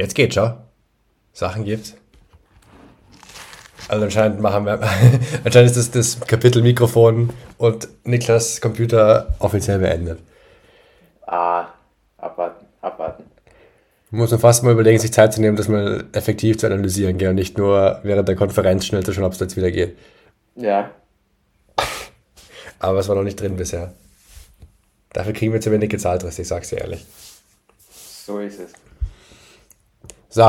Jetzt geht's schon. Sachen gibt's. Also anscheinend machen wir, anscheinend ist das, das Kapitel Mikrofon und Niklas Computer offiziell beendet. Ah, abwarten, abwarten. Muss man fast mal überlegen, sich Zeit zu nehmen, das mal effektiv zu analysieren, gell? und nicht nur während der Konferenz schnell zu schauen, ob es jetzt wieder geht. Ja. Aber es war noch nicht drin bisher. Dafür kriegen wir zu wenig gezahlt, ich sag's dir ehrlich. So ist es. So,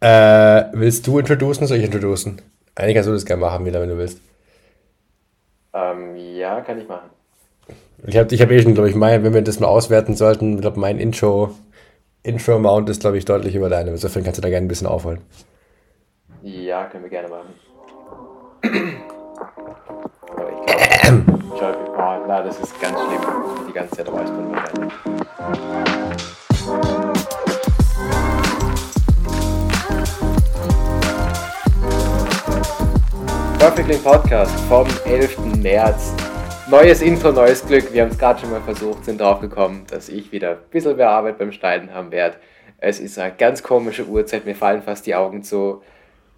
äh, willst du introducen, soll ich introducen? Eigentlich kannst du das gerne machen, wieder, wenn du willst. Ähm, ja, kann ich machen. Ich habe ich hab eh schon, glaube ich, mein, wenn wir das mal auswerten sollten, ich glaube, mein Intro, Intro-Mount ist, glaube ich, deutlich über deine. Insofern kannst du da gerne ein bisschen aufholen. Ja, können wir gerne machen. Aber ich glaube, oh, na, das ist ganz schlimm, die ganze Zeit räuspern wahrscheinlich. Perfectly Podcast vom 11. März. Neues Intro, neues Glück. Wir haben es gerade schon mal versucht, sind drauf gekommen, dass ich wieder ein bisschen mehr Arbeit beim Schneiden haben werde. Es ist eine ganz komische Uhrzeit, mir fallen fast die Augen zu.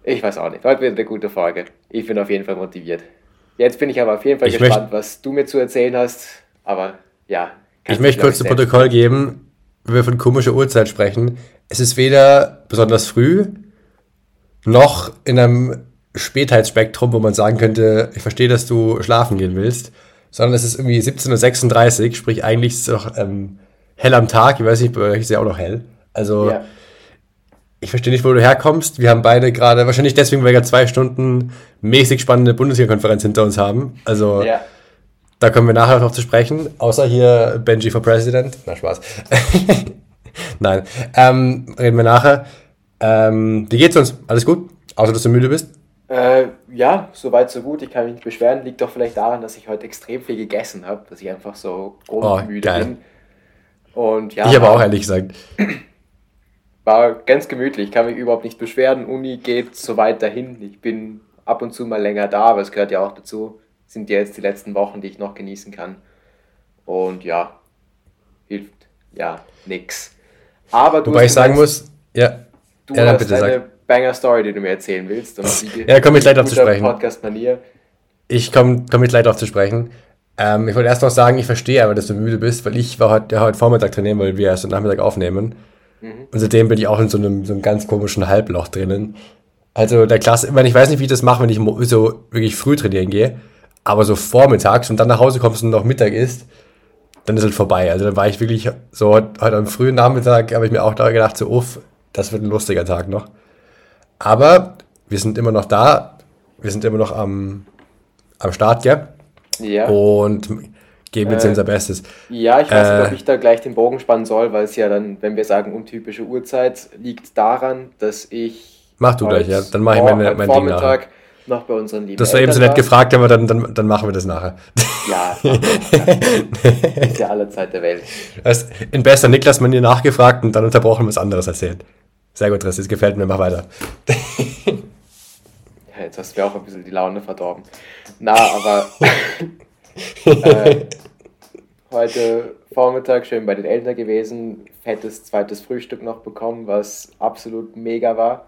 Ich weiß auch nicht. Heute wird eine gute Folge. Ich bin auf jeden Fall motiviert. Jetzt bin ich aber auf jeden Fall Ich gespannt, was du mir zu erzählen hast. Aber ja. Ich möchte kurz zu Protokoll geben, wenn wir von komischer Uhrzeit sprechen. Es ist weder besonders früh, noch in einem Spätheitsspektrum, wo man sagen könnte, ich verstehe, dass du schlafen gehen willst, sondern es ist irgendwie 17.36 Uhr, sprich eigentlich ist es noch ähm, hell am Tag. Ich weiß nicht, bei euch ist ja auch noch hell. Also Ja. ich verstehe nicht, wo du herkommst. Wir haben beide gerade, wahrscheinlich deswegen, weil wir gerade zwei Stunden mäßig spannende Bundesliga-Konferenz hinter uns haben. Also Ja. da kommen wir nachher noch zu sprechen. Außer hier Benji for President. Na, Spaß. Nein. Ähm, reden wir nachher. Ähm, wie geht's uns? Alles gut? Außer, dass du müde bist? Äh, ja, soweit so gut. Ich kann mich nicht beschweren. Liegt doch vielleicht daran, dass ich heute extrem viel gegessen habe, dass ich einfach so grundmüde Oh, geil. bin. Und ja, ich aber auch ehrlich gesagt. war ganz gemütlich. Ich kann mich überhaupt nicht beschweren. Uni geht soweit dahin. Ich bin ab und zu mal länger da, aber es gehört ja auch dazu. Sind ja jetzt die letzten Wochen, die ich noch genießen kann. Und ja, hilft ja nix. Aber du Wobei ich sagen muss, ja, du ja, hast bitte eine sag. Banger-Story, die du mir erzählen willst. Ja, komm ich gleich drauf zu sprechen. Podcast-Manier. Ich komme komm mit leid drauf zu sprechen. Ähm, ich wollte erst noch sagen, ich verstehe aber, dass du müde bist, weil ich war heute, ja, heute Vormittag trainieren, weil wir erst am Nachmittag aufnehmen. Und seitdem bin ich auch in so einem, so einem ganz komischen Halbloch drinnen. Also der Klasse, ich, meine, ich weiß nicht, wie ich das mache, wenn ich so wirklich früh trainieren gehe, aber so vormittags und dann nach Hause kommst und noch Mittag isst, dann ist es vorbei. Also dann war ich wirklich so heute, heute am frühen Nachmittag, habe ich mir auch da gedacht, so uff, das wird ein lustiger Tag noch. Aber wir sind immer noch da, wir sind immer noch am, am Start, gell? Ja. Und geben jetzt Äh, unser Bestes. Ja, ich weiß Äh. nicht, ob ich da gleich den Bogen spannen soll, weil es ja dann, wenn wir sagen untypische Uhrzeit, liegt daran, dass ich. Mach du gleich, ja. Dann mach ich meine- mein Ding Vormittag noch bei unseren lieben Das war eben so nett gefragt, aber dann, dann, dann machen wir das nachher. Ja, ist ja aller Zeit der Welt. Hast in bester Niklas-Manier nachgefragt und dann unterbrochen was anderes erzählt. Sehr gut, Riss, das gefällt mir, mach weiter. Ja, jetzt hast du mir auch ein bisschen die Laune verdorben. Na, aber äh, heute Vormittag schön bei den Eltern gewesen, fettes zweites Frühstück noch bekommen, was absolut mega war,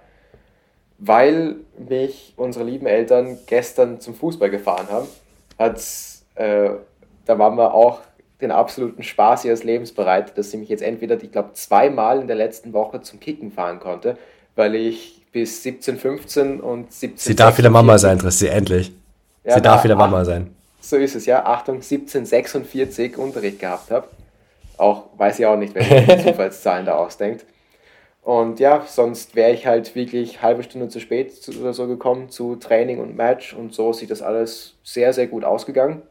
weil mich unsere lieben Eltern gestern zum Fußball gefahren haben. Hat's, äh, da waren wir auch den absoluten Spaß ihres Lebens bereit, dass sie mich jetzt entweder, ich glaube, zweimal in der letzten Woche zum Kicken fahren konnte, weil ich bis 17, 15 und 17. Sie darf wieder Mama 46 sein, Trissi, endlich. Ja, Sie darf wieder Mama sein. So ist es, ja. Achtung, 1746 Unterricht gehabt habe. Auch, weiß ich auch nicht, die Zufallszahlen da ausdenkt. Und ja, sonst wäre ich halt wirklich halbe Stunde zu spät zu, oder so gekommen zu Training und Match und so sieht das alles sehr, sehr gut ausgegangen.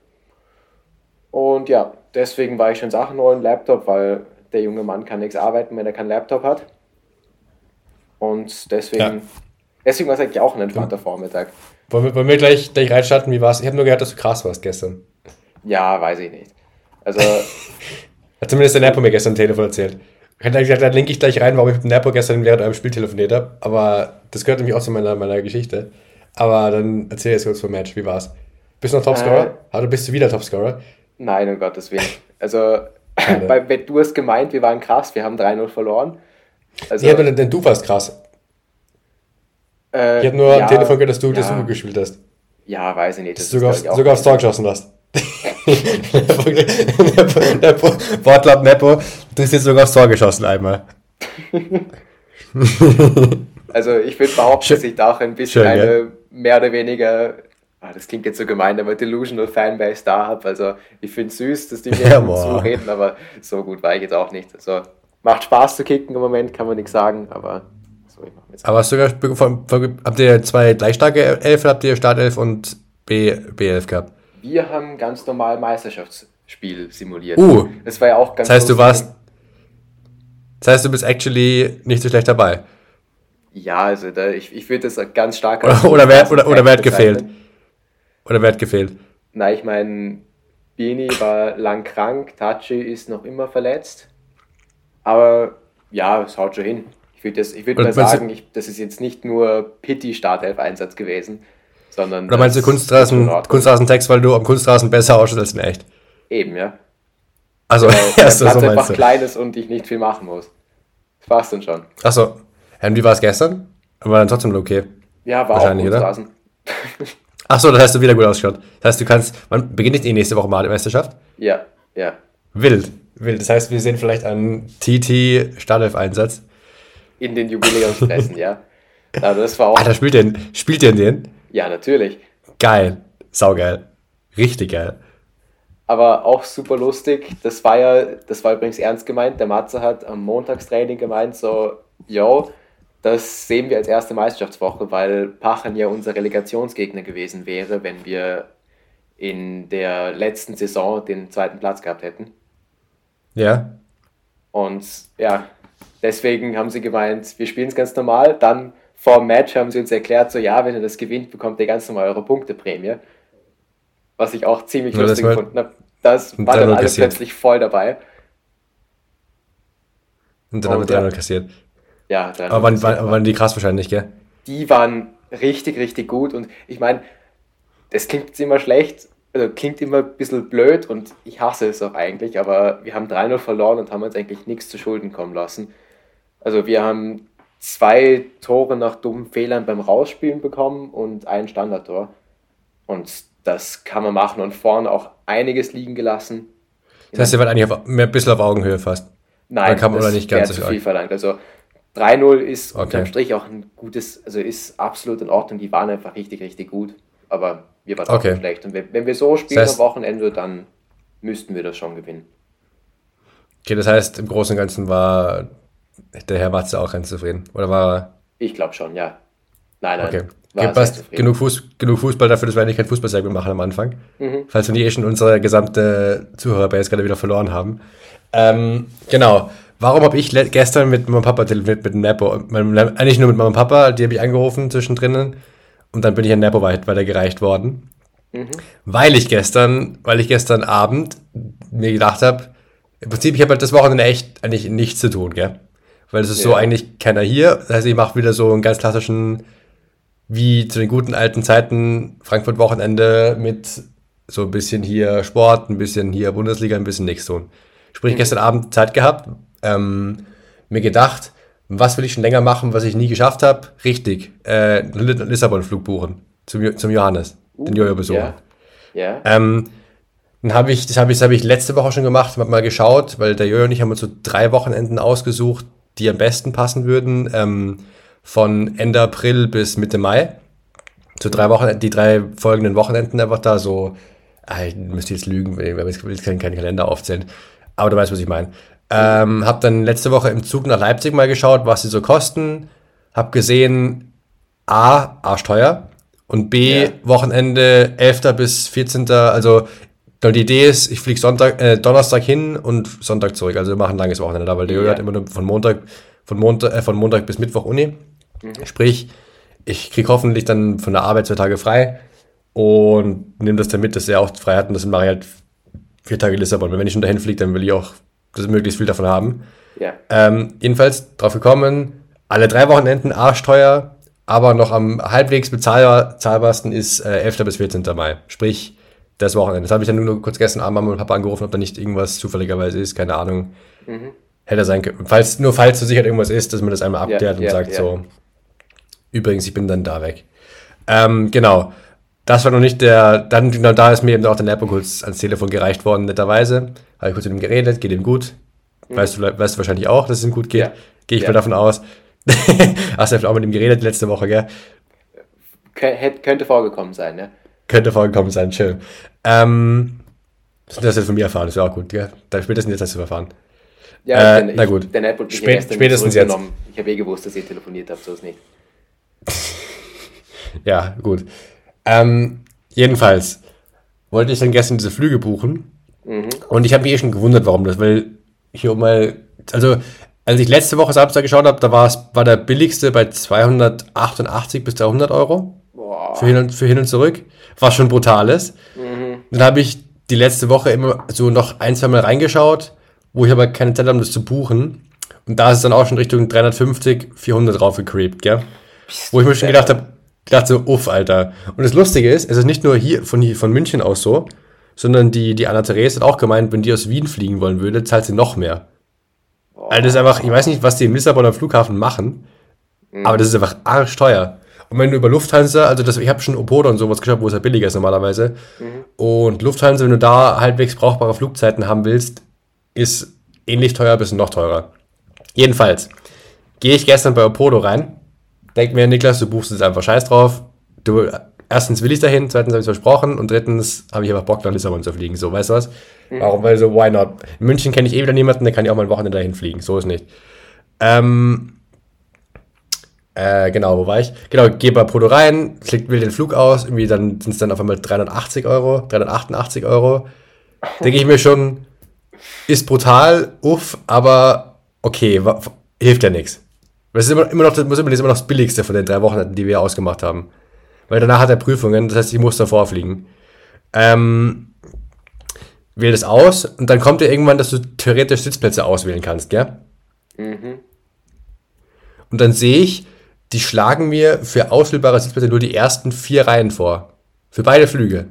Und ja, deswegen war ich schon Sachen neuen Laptop, weil der junge Mann kann nichts arbeiten, wenn er keinen Laptop hat. Und deswegen, Ja. deswegen war es eigentlich auch ein entspannter Vormittag. Wollen wir, wollen wir gleich, gleich reinstarten? Wie war's? Ich habe nur gehört, dass du krass warst gestern. Ja, weiß ich nicht. Also, Hat zumindest der Nepo mir gestern am Telefon erzählt. Ich hätte gesagt, da linke ich gleich rein, warum ich mit dem Nepo gestern während eurem Spiel telefoniert habe. Aber das gehört nämlich auch zu meiner, meiner Geschichte. Aber dann erzähl jetzt kurz vom Match. Wie war's? Bist du noch Topscorer? Äh. Ah, du bist du wieder Topscorer? Nein, um Gottes Willen. Also, bei, wenn du hast gemeint, wir waren krass, wir haben 3-0 verloren. Also, ja, denn, denn du warst krass. Äh, ich habe nur ja, am Telefon gehört, dass du ja, das Uhr gespielt hast. Ja, weiß ich nicht. Das sogar, ist, sogar aufs Tor geschossen hast. der Wortlaut Nepo, du hast jetzt sogar aufs Tor geschossen einmal. also ich würde behaupten, Schön. dass ich da auch ein bisschen Schön, eine ja. mehr oder weniger, ah, das klingt jetzt so gemein, aber delusional Fanbase da habe. Also ich finde es süß, dass die mir ja, zureden, aber so gut war ich jetzt auch nicht. Also macht Spaß zu kicken im Moment, kann man nichts sagen, aber so, ich mache jetzt. Aber hast du sogar, habt ihr zwei gleich starke Elf, habt ihr Startelf und B, B11 gehabt? Wir haben ganz normal Meisterschaftsspiel simuliert. Uh, das war ja auch ganz Das heißt, du warst. Das heißt, du bist actually nicht so schlecht dabei. Ja, also da, ich, ich würde das ganz stark. Oder, oder, wer, oder, oder wer hat gefehlt? Oder wer hat gefehlt? Na, ich meine, Bini war lang krank, Tachi ist noch immer verletzt. Aber ja, es haut schon hin. Ich würde würd mal sagen, ich, das ist jetzt nicht nur Pity-Startelf-Einsatz gewesen, sondern. Oder meinst du Kunstrasen, Kunstrasen-Text, weil du am Kunstrasen besser ausschaust als in echt? Eben, ja. Also, weil der Platz so einfach du. klein ist und ich nicht viel machen muss. Das war's dann schon. Achso. Und wie war es gestern? War dann trotzdem okay? Ja, war Wahrscheinlich, auch Kunstrasen. Achso, das heißt, du wieder gut ausgeschaut. Das heißt, du kannst, man beginnt nicht die nächste Woche mal die Meisterschaft? Ja, ja. Wild, wild. Das heißt, wir sehen vielleicht einen TT Startelf-Einsatz. In den Jubiläumspressen, ja. Also das war auch. Alter, spielt der, spielt der in den? Ja, natürlich. Geil. Saugeil. Richtig geil. Aber auch super lustig. Das war ja, das war übrigens ernst gemeint. Der Matze hat am Montagstraining gemeint, so, yo, das sehen wir als erste Meisterschaftswoche, weil Pachen ja unser Relegationsgegner gewesen wäre, wenn wir in der letzten Saison den zweiten Platz gehabt hätten. Ja. Und ja, deswegen haben sie gemeint, wir spielen es ganz normal, dann vor dem Match haben sie uns erklärt, so ja, wenn ihr das gewinnt, bekommt ihr ganz normal eure Punkteprämie. Was ich auch ziemlich ja, lustig gefunden habe. Das war dann alles plötzlich voll dabei. Und dann haben wir 300 kassiert. Ja, aber waren, waren, waren die krass wahrscheinlich, gell? Die waren richtig, richtig gut. Und ich meine, das klingt immer schlecht, also klingt immer ein bisschen blöd und ich hasse es auch eigentlich, aber wir haben 3-0 verloren und haben uns eigentlich nichts zu Schulden kommen lassen. Also wir haben zwei Tore nach dummen Fehlern beim Rausspielen bekommen und ein Standardtor. Und das kann man machen und vorne auch einiges liegen gelassen. Das heißt, ihr wart eigentlich auf, mehr ein bisschen auf Augenhöhe fast. Nein, kann man das nicht ganz zu viel verlangt. Also 3-0 ist okay. unterm Strich auch ein gutes, also ist absolut in Ordnung. Die waren einfach richtig, richtig gut. Aber wir waren okay. auch schlecht. Und wenn, wir so spielen das heißt, am Wochenende, dann müssten wir das schon gewinnen. Okay, das heißt, im Großen und Ganzen war der Herr Matze auch ganz zufrieden? Oder war er? Ich glaube schon, ja. Nein, nein. Okay. Passt. Genug, Fuß, genug Fußball dafür, dass wir eigentlich kein Fußballsegment machen am Anfang. Mhm. Falls wir nicht eh schon unsere gesamte Zuhörerbase gerade wieder verloren haben. Ähm, genau. Warum habe ich gestern mit meinem Papa telefoniert, mit dem Nepo? Eigentlich nur mit meinem Papa, die habe ich angerufen zwischendrin. Und dann bin ich an Nepo weitergereicht worden. Mhm. Weil ich gestern, weil ich gestern Abend mir gedacht habe, im Prinzip, ich habe halt das Wochenende echt eigentlich nichts zu tun, gell? weil es ist ja. so eigentlich keiner hier. Das heißt, ich mache wieder so einen ganz klassischen, wie zu den guten alten Zeiten, Frankfurt-Wochenende mit so ein bisschen hier Sport, ein bisschen hier Bundesliga, ein bisschen nichts tun. Sprich, mhm. gestern Abend Zeit gehabt, ähm, mir gedacht, was will ich schon länger machen, was ich nie geschafft habe? Richtig, äh, Lissabon-Flug buchen zum, zum Johannes, uh, den Jojo besuchen. Ja. ja. Ähm, dann habe ich, das habe ich, hab ich letzte Woche schon gemacht, habe mal geschaut, weil der Jojo und ich haben uns so drei Wochenenden ausgesucht, die am besten passen würden, ähm, von Ende April bis Mitte Mai. So drei Wochen, die drei folgenden Wochenenden einfach da so, ah, ich müsste jetzt lügen, weil ich will jetzt keinen, keinen Kalender aufzählen. Aber du weißt, was ich meine. Ähm, hab dann letzte Woche im Zug nach Leipzig mal geschaut, was sie so kosten. Hab gesehen, A, arschteuer und B, ja. Wochenende 11. bis 14. Also die Idee ist, ich fliege Sonntag, äh, Donnerstag hin und Sonntag zurück. Also wir machen ein langes Wochenende da, weil der ja. hat immer nur von Montag, von Montag, äh, von Montag bis Mittwoch Uni. Mhm. Sprich, ich kriege hoffentlich dann von der Arbeit zwei Tage frei und nehme das dann mit, dass er auch frei hat und das mache ich halt vier Tage Lissabon. Weil wenn ich schon dahin fliege, dann will ich auch das möglichst viel davon haben. Ja. Ähm, jedenfalls drauf gekommen, alle drei Wochenenden arschteuer, aber noch am halbwegs bezahlbar, bezahlbarsten ist äh, 11. bis 14. Mai. Sprich, das Wochenende. Das habe ich dann nur kurz gestern Abend mal mit Papa angerufen, ob da nicht irgendwas zufälligerweise ist, keine Ahnung. Mhm. hätte sein können. Falls, nur falls zu sicher irgendwas ist, dass man das einmal abklärt Ja, und ja, sagt ja. so, übrigens, ich bin dann da weg. Ähm, genau. Das war noch nicht der, dann genau da ist mir eben auch der Neppo kurz ans Telefon gereicht worden, netterweise. Habe ich kurz mit ihm geredet, geht ihm gut. Weißt, du, weißt du wahrscheinlich auch, dass es ihm gut geht. Mhm. Ja. Gehe ich Ja. mal davon aus. Hast du auch mit ihm geredet letzte Woche, gell? Könnte vorgekommen sein, ne? Könnte vorgekommen sein, chill. Ähm, das hast du jetzt von mir erfahren, das wäre auch gut, gell? Da spätestens jetzt hast du erfahren. Ja, Äh, denn na gut. Der mich Spät- gestern spätestens zurückgenommen. Ich habe eh gewusst, dass ihr telefoniert habt, so ist nicht. Ja, gut. Ähm, jedenfalls wollte ich dann gestern diese Flüge buchen. Und ich habe mich eh schon gewundert, warum das, weil hier mal, also als ich letzte Woche Samstag geschaut habe, da war es war der billigste bei 288 bis 300 Euro Boah. für hin und, für hin und zurück, was schon brutal ist. Dann habe ich die letzte Woche immer so noch ein, zwei Mal reingeschaut, wo ich aber keine Zeit habe, das zu buchen. Und da ist es dann auch schon Richtung 350, 400 drauf gecreept, gell? Wo ich mir schon gedacht habe, gedacht so, uff, Alter. Und das Lustige ist, es ist nicht nur hier von, hier, von München aus so, sondern die, die Anna-Therese hat auch gemeint, wenn die aus Wien fliegen wollen würde, zahlt sie noch mehr. Also das ist einfach, ich weiß nicht, was die im Lissabonner Flughafen machen, aber das ist einfach arschteuer. Und wenn du über Lufthansa, also das, ich habe schon Opoda und sowas geschaut, wo es ja billiger ist normalerweise. Und Lufthansa, wenn du da halbwegs brauchbare Flugzeiten haben willst, ist ähnlich teuer, bisschen noch teurer. Jedenfalls gehe ich gestern bei Opodo rein, denk mir, Niklas, du buchst jetzt einfach Scheiß drauf. Du, erstens will ich dahin, zweitens habe ich versprochen und drittens habe ich einfach Bock nach Lissabon zu fliegen. So, weißt du was? Warum? Weil so, why not? In München kenne ich eh wieder niemanden, der kann ja auch mal ein Wochenende dahin fliegen. So ist nicht. Ähm, äh, genau, wo war ich? Genau, gehe bei Podo rein, klick, will den Flug aus, irgendwie dann sind es dann auf einmal 380 Euro, 388 Euro. Denke ich mir schon, ist brutal, uff, aber okay, hilft ja nichts. Das ist immer, immer noch, das muss immer, das immer noch das billigste von den drei Wochen, die wir ausgemacht haben. Weil danach hat er Prüfungen, das heißt, ich muss davor fliegen. Ähm, wähle das aus und dann kommt ja irgendwann, dass du theoretisch Sitzplätze auswählen kannst, gell? Und dann sehe ich, die schlagen mir für auswählbare Sitzplätze nur die ersten vier Reihen vor. Für beide Flüge.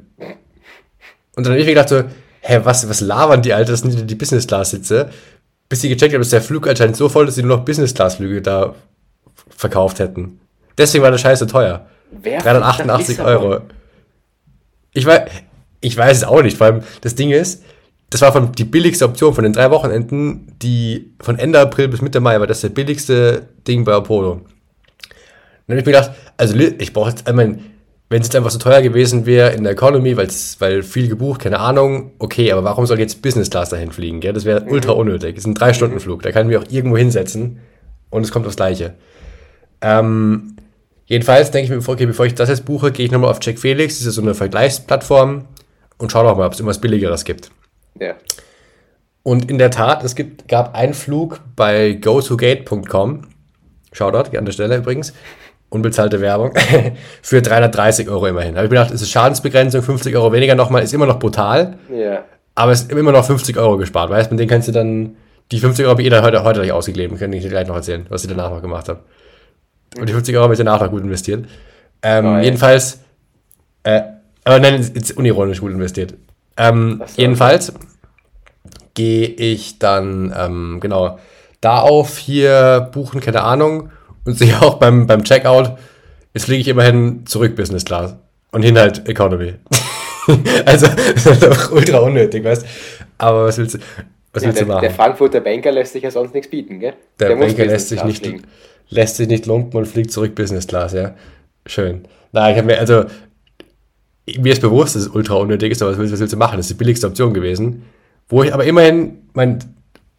Und dann habe ich mir gedacht so, hä, was, was labern die Alter, das sind die Business-Class-Sitze. Bis sie gecheckt haben, ist der Flug anscheinend so voll, dass sie nur noch Business-Class-Flüge da verkauft hätten. Deswegen war der Scheiß so teuer. Wer fliegt nach 388 Lissabon? Euro. Ich weiß, ich weiß es auch nicht, vor allem das Ding ist, das war von, die billigste Option von den drei Wochenenden, die von Ende April bis Mitte Mai war das der billigste Ding bei Apollo. Dann habe ich mir gedacht, also ich brauche jetzt, ich meine, wenn es jetzt einfach so teuer gewesen wäre in der Economy, weil's, weil viel gebucht, keine Ahnung, okay, aber warum soll jetzt Business Class dahin fliegen? Gell? Das wäre ultra unnötig. Das ist ein Drei-Stunden-Flug, da kann ich mich auch irgendwo hinsetzen und es kommt aufs Gleiche. Ähm, jedenfalls denke ich mir, okay, bevor ich das jetzt buche, gehe ich nochmal auf Check Felix, das ist so eine Vergleichsplattform und schaue noch mal, ob es irgendwas Billigeres gibt. Ja. Und in der Tat, es gibt, gab einen Flug bei gotogate.com, Shoutout an der Stelle übrigens, unbezahlte Werbung, für 330 Euro immerhin. Da habe ich mir gedacht, es ist Schadensbegrenzung, 50 Euro weniger nochmal, ist immer noch brutal, Ja. aber es ist immer noch 50 Euro gespart. Weißt du, mit denen kannst du dann, die 50 Euro habe ich eh heute, heute gleich ausgegeben, kann ich dir gleich noch erzählen, was ich danach noch gemacht habe. Und die 50 Euro habe ich danach noch gut investiert. Ähm, Geil. jedenfalls, äh, aber nein, jetzt unironisch gut investiert. Ähm, jedenfalls gehe ich dann, ähm, genau, da auf, hier buchen, keine Ahnung, und sehe auch beim, beim Checkout, jetzt fliege ich immerhin zurück Business Class und hin halt Economy. also, das ist doch ultra unnötig, weißt Aber was willst du, was ja willst der, du machen? der Frankfurter Banker lässt sich ja sonst nichts bieten, gell? Der, muss Banker lässt sich, nicht, fliegen. lässt sich nicht lumpen und fliegt zurück Business Class, ja. Schön. Na, ich habe mir, also, mir ist bewusst, dass es ultra unnötig ist, aber was willst, was willst du machen? Das ist die billigste Option gewesen. Wo ich aber immerhin, mein,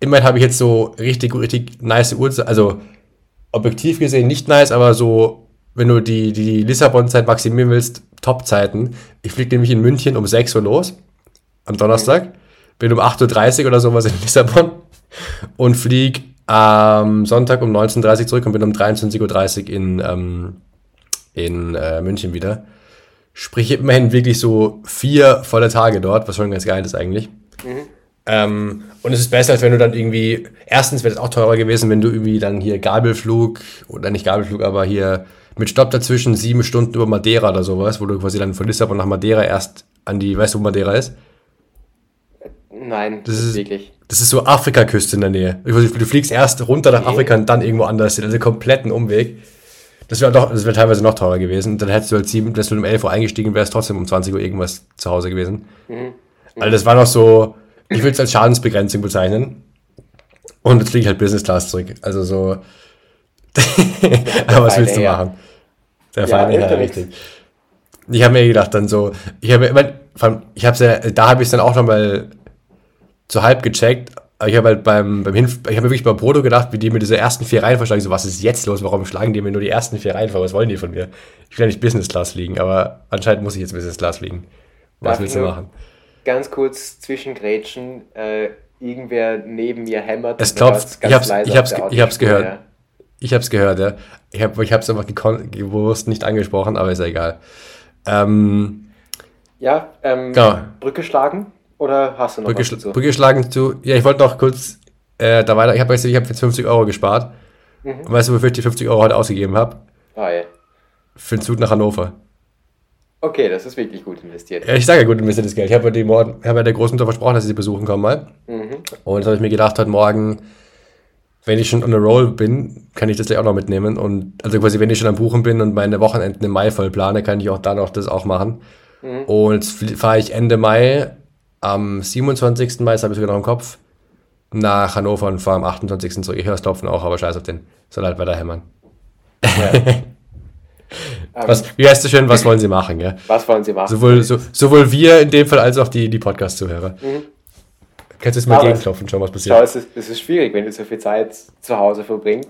immerhin habe ich jetzt so richtig, richtig nice Uhrzeit, also objektiv gesehen nicht nice, aber so, wenn du die, die Lissabon-Zeit maximieren willst, Top-Zeiten. Ich fliege nämlich in München um 6 Uhr los, am Donnerstag, bin um 8.30 Uhr oder sowas in Lissabon und fliege am Sonntag um 19.30 Uhr zurück und bin um 23.30 Uhr in, ähm, in äh, München wieder. Sprich, immerhin wirklich so vier volle Tage dort, was schon ganz geil ist eigentlich. Ähm, und es ist besser, als wenn du dann irgendwie, erstens wäre es auch teurer gewesen, wenn du irgendwie dann hier Gabelflug, oder nicht Gabelflug, aber hier mit Stopp dazwischen sieben Stunden über Madeira oder sowas, wo du quasi dann von Lissabon nach Madeira erst an die, weißt du, wo Madeira ist? Nein, Das ist- wirklich. Das ist so Afrikaküste in der Nähe. Du du fliegst erst runter nach Nee. Afrika und dann irgendwo anders hin. Also kompletten Umweg. Das wäre doch, das wäre teilweise noch teurer gewesen. Dann hättest du halt sieben, dass du um 11 Uhr eingestiegen wärst, trotzdem um 20 Uhr irgendwas zu Hause gewesen. Also das war noch so, ich würde es als Schadensbegrenzung bezeichnen. Und jetzt fliege ich halt Business Class zurück. Also so. Aber was willst du machen? Der Ja, Herr, ja richtig. Ich habe mir gedacht dann so, ich habe immer, ich habe ja, da habe ich es dann auch noch mal so halb gecheckt. Aber ich habe halt beim, beim Hinf ich habe mir wirklich beim Proto gedacht, wie die mir diese ersten vier Reihen verschlagen. So, was ist jetzt los? Warum schlagen die mir nur die ersten vier Reihen vor? Was wollen die von mir? Ich will ja nicht Business Class fliegen, aber anscheinend muss ich jetzt Business Class fliegen. Was Darf willst du nur- machen? Ganz kurz zwischengrätschen, äh, irgendwer neben mir hämmert. Es klopft. Ich hab's- ich hab's ich hab's gehört. Ich habe es gehört, ja. Ich habe ich hab's einfach gewusst, nicht angesprochen, aber ist ja egal. Ähm, Ja, ja ähm, Genau. Brücke schlagen? Oder hast du noch Brücke, was? Brücke schlagen zu. Ja, ich wollte noch kurz äh, da weiter. Ich habe jetzt, ich hab jetzt 50 Euro gespart. Mhm. Und weißt du, wofür ich die 50 Euro heute ausgegeben habe? Ah, ja. Für den Zug nach Hannover. Okay, das ist wirklich gut investiert. Ja, ich sage ja gut investiertes Geld. Ich habe ja, die Mord- ich habe ja der Großmutter versprochen, dass ich sie besuchen komme mal. Mhm. Und jetzt habe ich mir gedacht, heute Morgen, wenn ich schon on a roll bin, kann ich das gleich auch noch mitnehmen. Und also quasi, wenn ich schon am Buchen bin und meine Wochenenden im Mai voll plane, kann ich auch da noch das auch machen. Mhm. Und fahre ich Ende Mai, am 27. Mai, das habe ich sogar noch im Kopf, nach Hannover und fahre am 28. zurück. Ich höre das Klopfen auch, aber scheiß auf den. Soll halt weiter hämmern. Ähm, Was, wie heißt es schön, was wollen Sie machen, gell? was wollen Sie machen? Sowohl, so, sowohl wir in dem Fall als auch die, die Podcast-Zuhörer. Kannst du jetzt mal Mhm. Aber- gegenklopfen, schauen, was passiert? Schau, es ist, es ist schwierig, wenn du so viel Zeit zu Hause verbringst,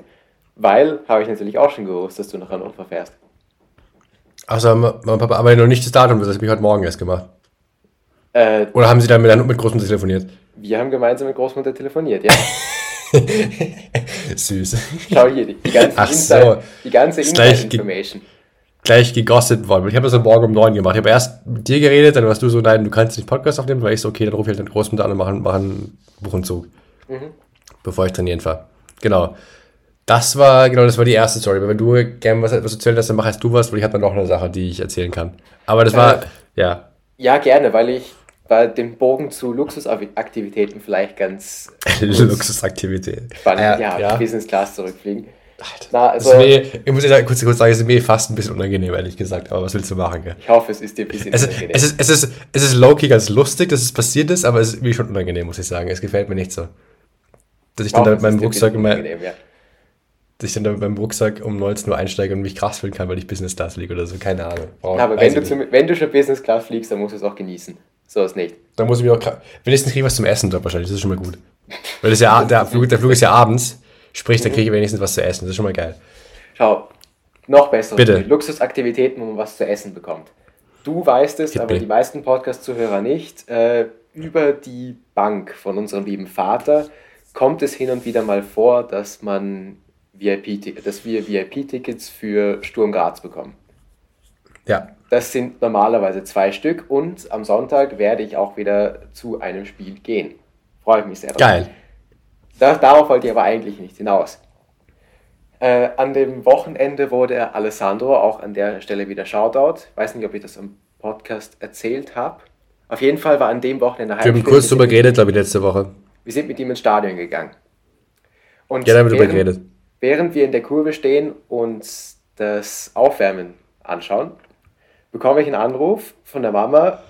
weil, habe ich natürlich auch schon gewusst, dass du nach Hannover fährst. Achso, mein Papa, aber noch nicht das Datum, das habe ich heute Morgen erst gemacht. Äh, Oder haben Sie dann mit, mit Großmutter telefoniert? wir haben gemeinsam mit Großmutter telefoniert, ja. Süß. Schau hier, die, ganze Ach Inside, so. die ganze Inside-Information. Gleich gegossipt worden. Ich habe das am Morgen um 9 gemacht. Ich habe erst mit dir geredet, dann warst du so, nein, du kannst nicht Podcast aufnehmen, weil ich so, okay, dann rufe ich halt den Großmutter an und mache mach einen Buchenzug. Mhm. Bevor ich trainieren fahre. Genau. Das war, genau, das war die erste Story. Wenn du gerne was, was erzählen lässt, dann mach erst du was, weil ich habe dann noch eine Sache, die ich erzählen kann. Aber das war, Äh, ja, Ja, gerne, weil ich bei dem Bogen zu Luxusaktivitäten vielleicht ganz Luxusaktivität. spannend, Ja, ja, ja. Business Class zurückfliegen. Na, also, mir, ich muss dir kurz, kurz sagen, es ist mir fast ein bisschen unangenehm, ehrlich gesagt. Aber was willst du machen, gell? ich hoffe, es ist dir ein bisschen Es, unangenehm. es, ist, es, ist, es ist low-key ganz lustig, dass es passiert ist, aber es ist mir schon unangenehm, muss ich sagen. Es gefällt mir nicht so. Dass ich dann hoffe, da mit meinem Rucksack, unangenehm, ja. dass ich dann da mit meinem Rucksack um 19 Uhr einsteige und mich krass fühlen kann, weil ich Business Class fliege oder so. Keine Ahnung. Brauch- Aber weiß wenn ich du, zum, wenn du schon Business Class fliegst, dann musst du es auch genießen. So ist nicht. Dann muss ich mir auch. Wenigstens kriege ich was zum Essen dort wahrscheinlich. Das ist schon mal gut. Weil das ja, der, Flug, der Flug ist ja abends. Sprich, Mhm. dann kriege ich wenigstens was zu essen. Das ist schon mal geil. Schau, noch besser. Bitte. Luxusaktivitäten, wo man was zu essen bekommt. Du weißt es, Gib aber mir. die meisten Podcast-Zuhörer nicht. Äh, über die Bank von unserem lieben Vater kommt es hin und wieder mal vor, dass man VIP, dass wir VIP-Tickets für Sturm Graz bekommen. Ja. Das sind normalerweise zwei Stück und am Sonntag werde ich auch wieder zu einem Spiel gehen. Freue ich mich sehr drauf. Geil. Da, darauf wollte ich aber eigentlich nicht hinaus. Äh, an dem Wochenende wurde Alessandro, auch an der Stelle wieder Shoutout. Weiß nicht, ob ich das am Podcast erzählt habe. Auf jeden Fall war an dem Wochenende Wir haben kurz drüber geredet, glaube ich, letzte Woche. Wir sind mit ihm ins Stadion gegangen. Und Ja, da haben wir drüber während- geredet. Während wir in der Kurve stehen und das Aufwärmen anschauen, bekomme ich einen Anruf von der Mama,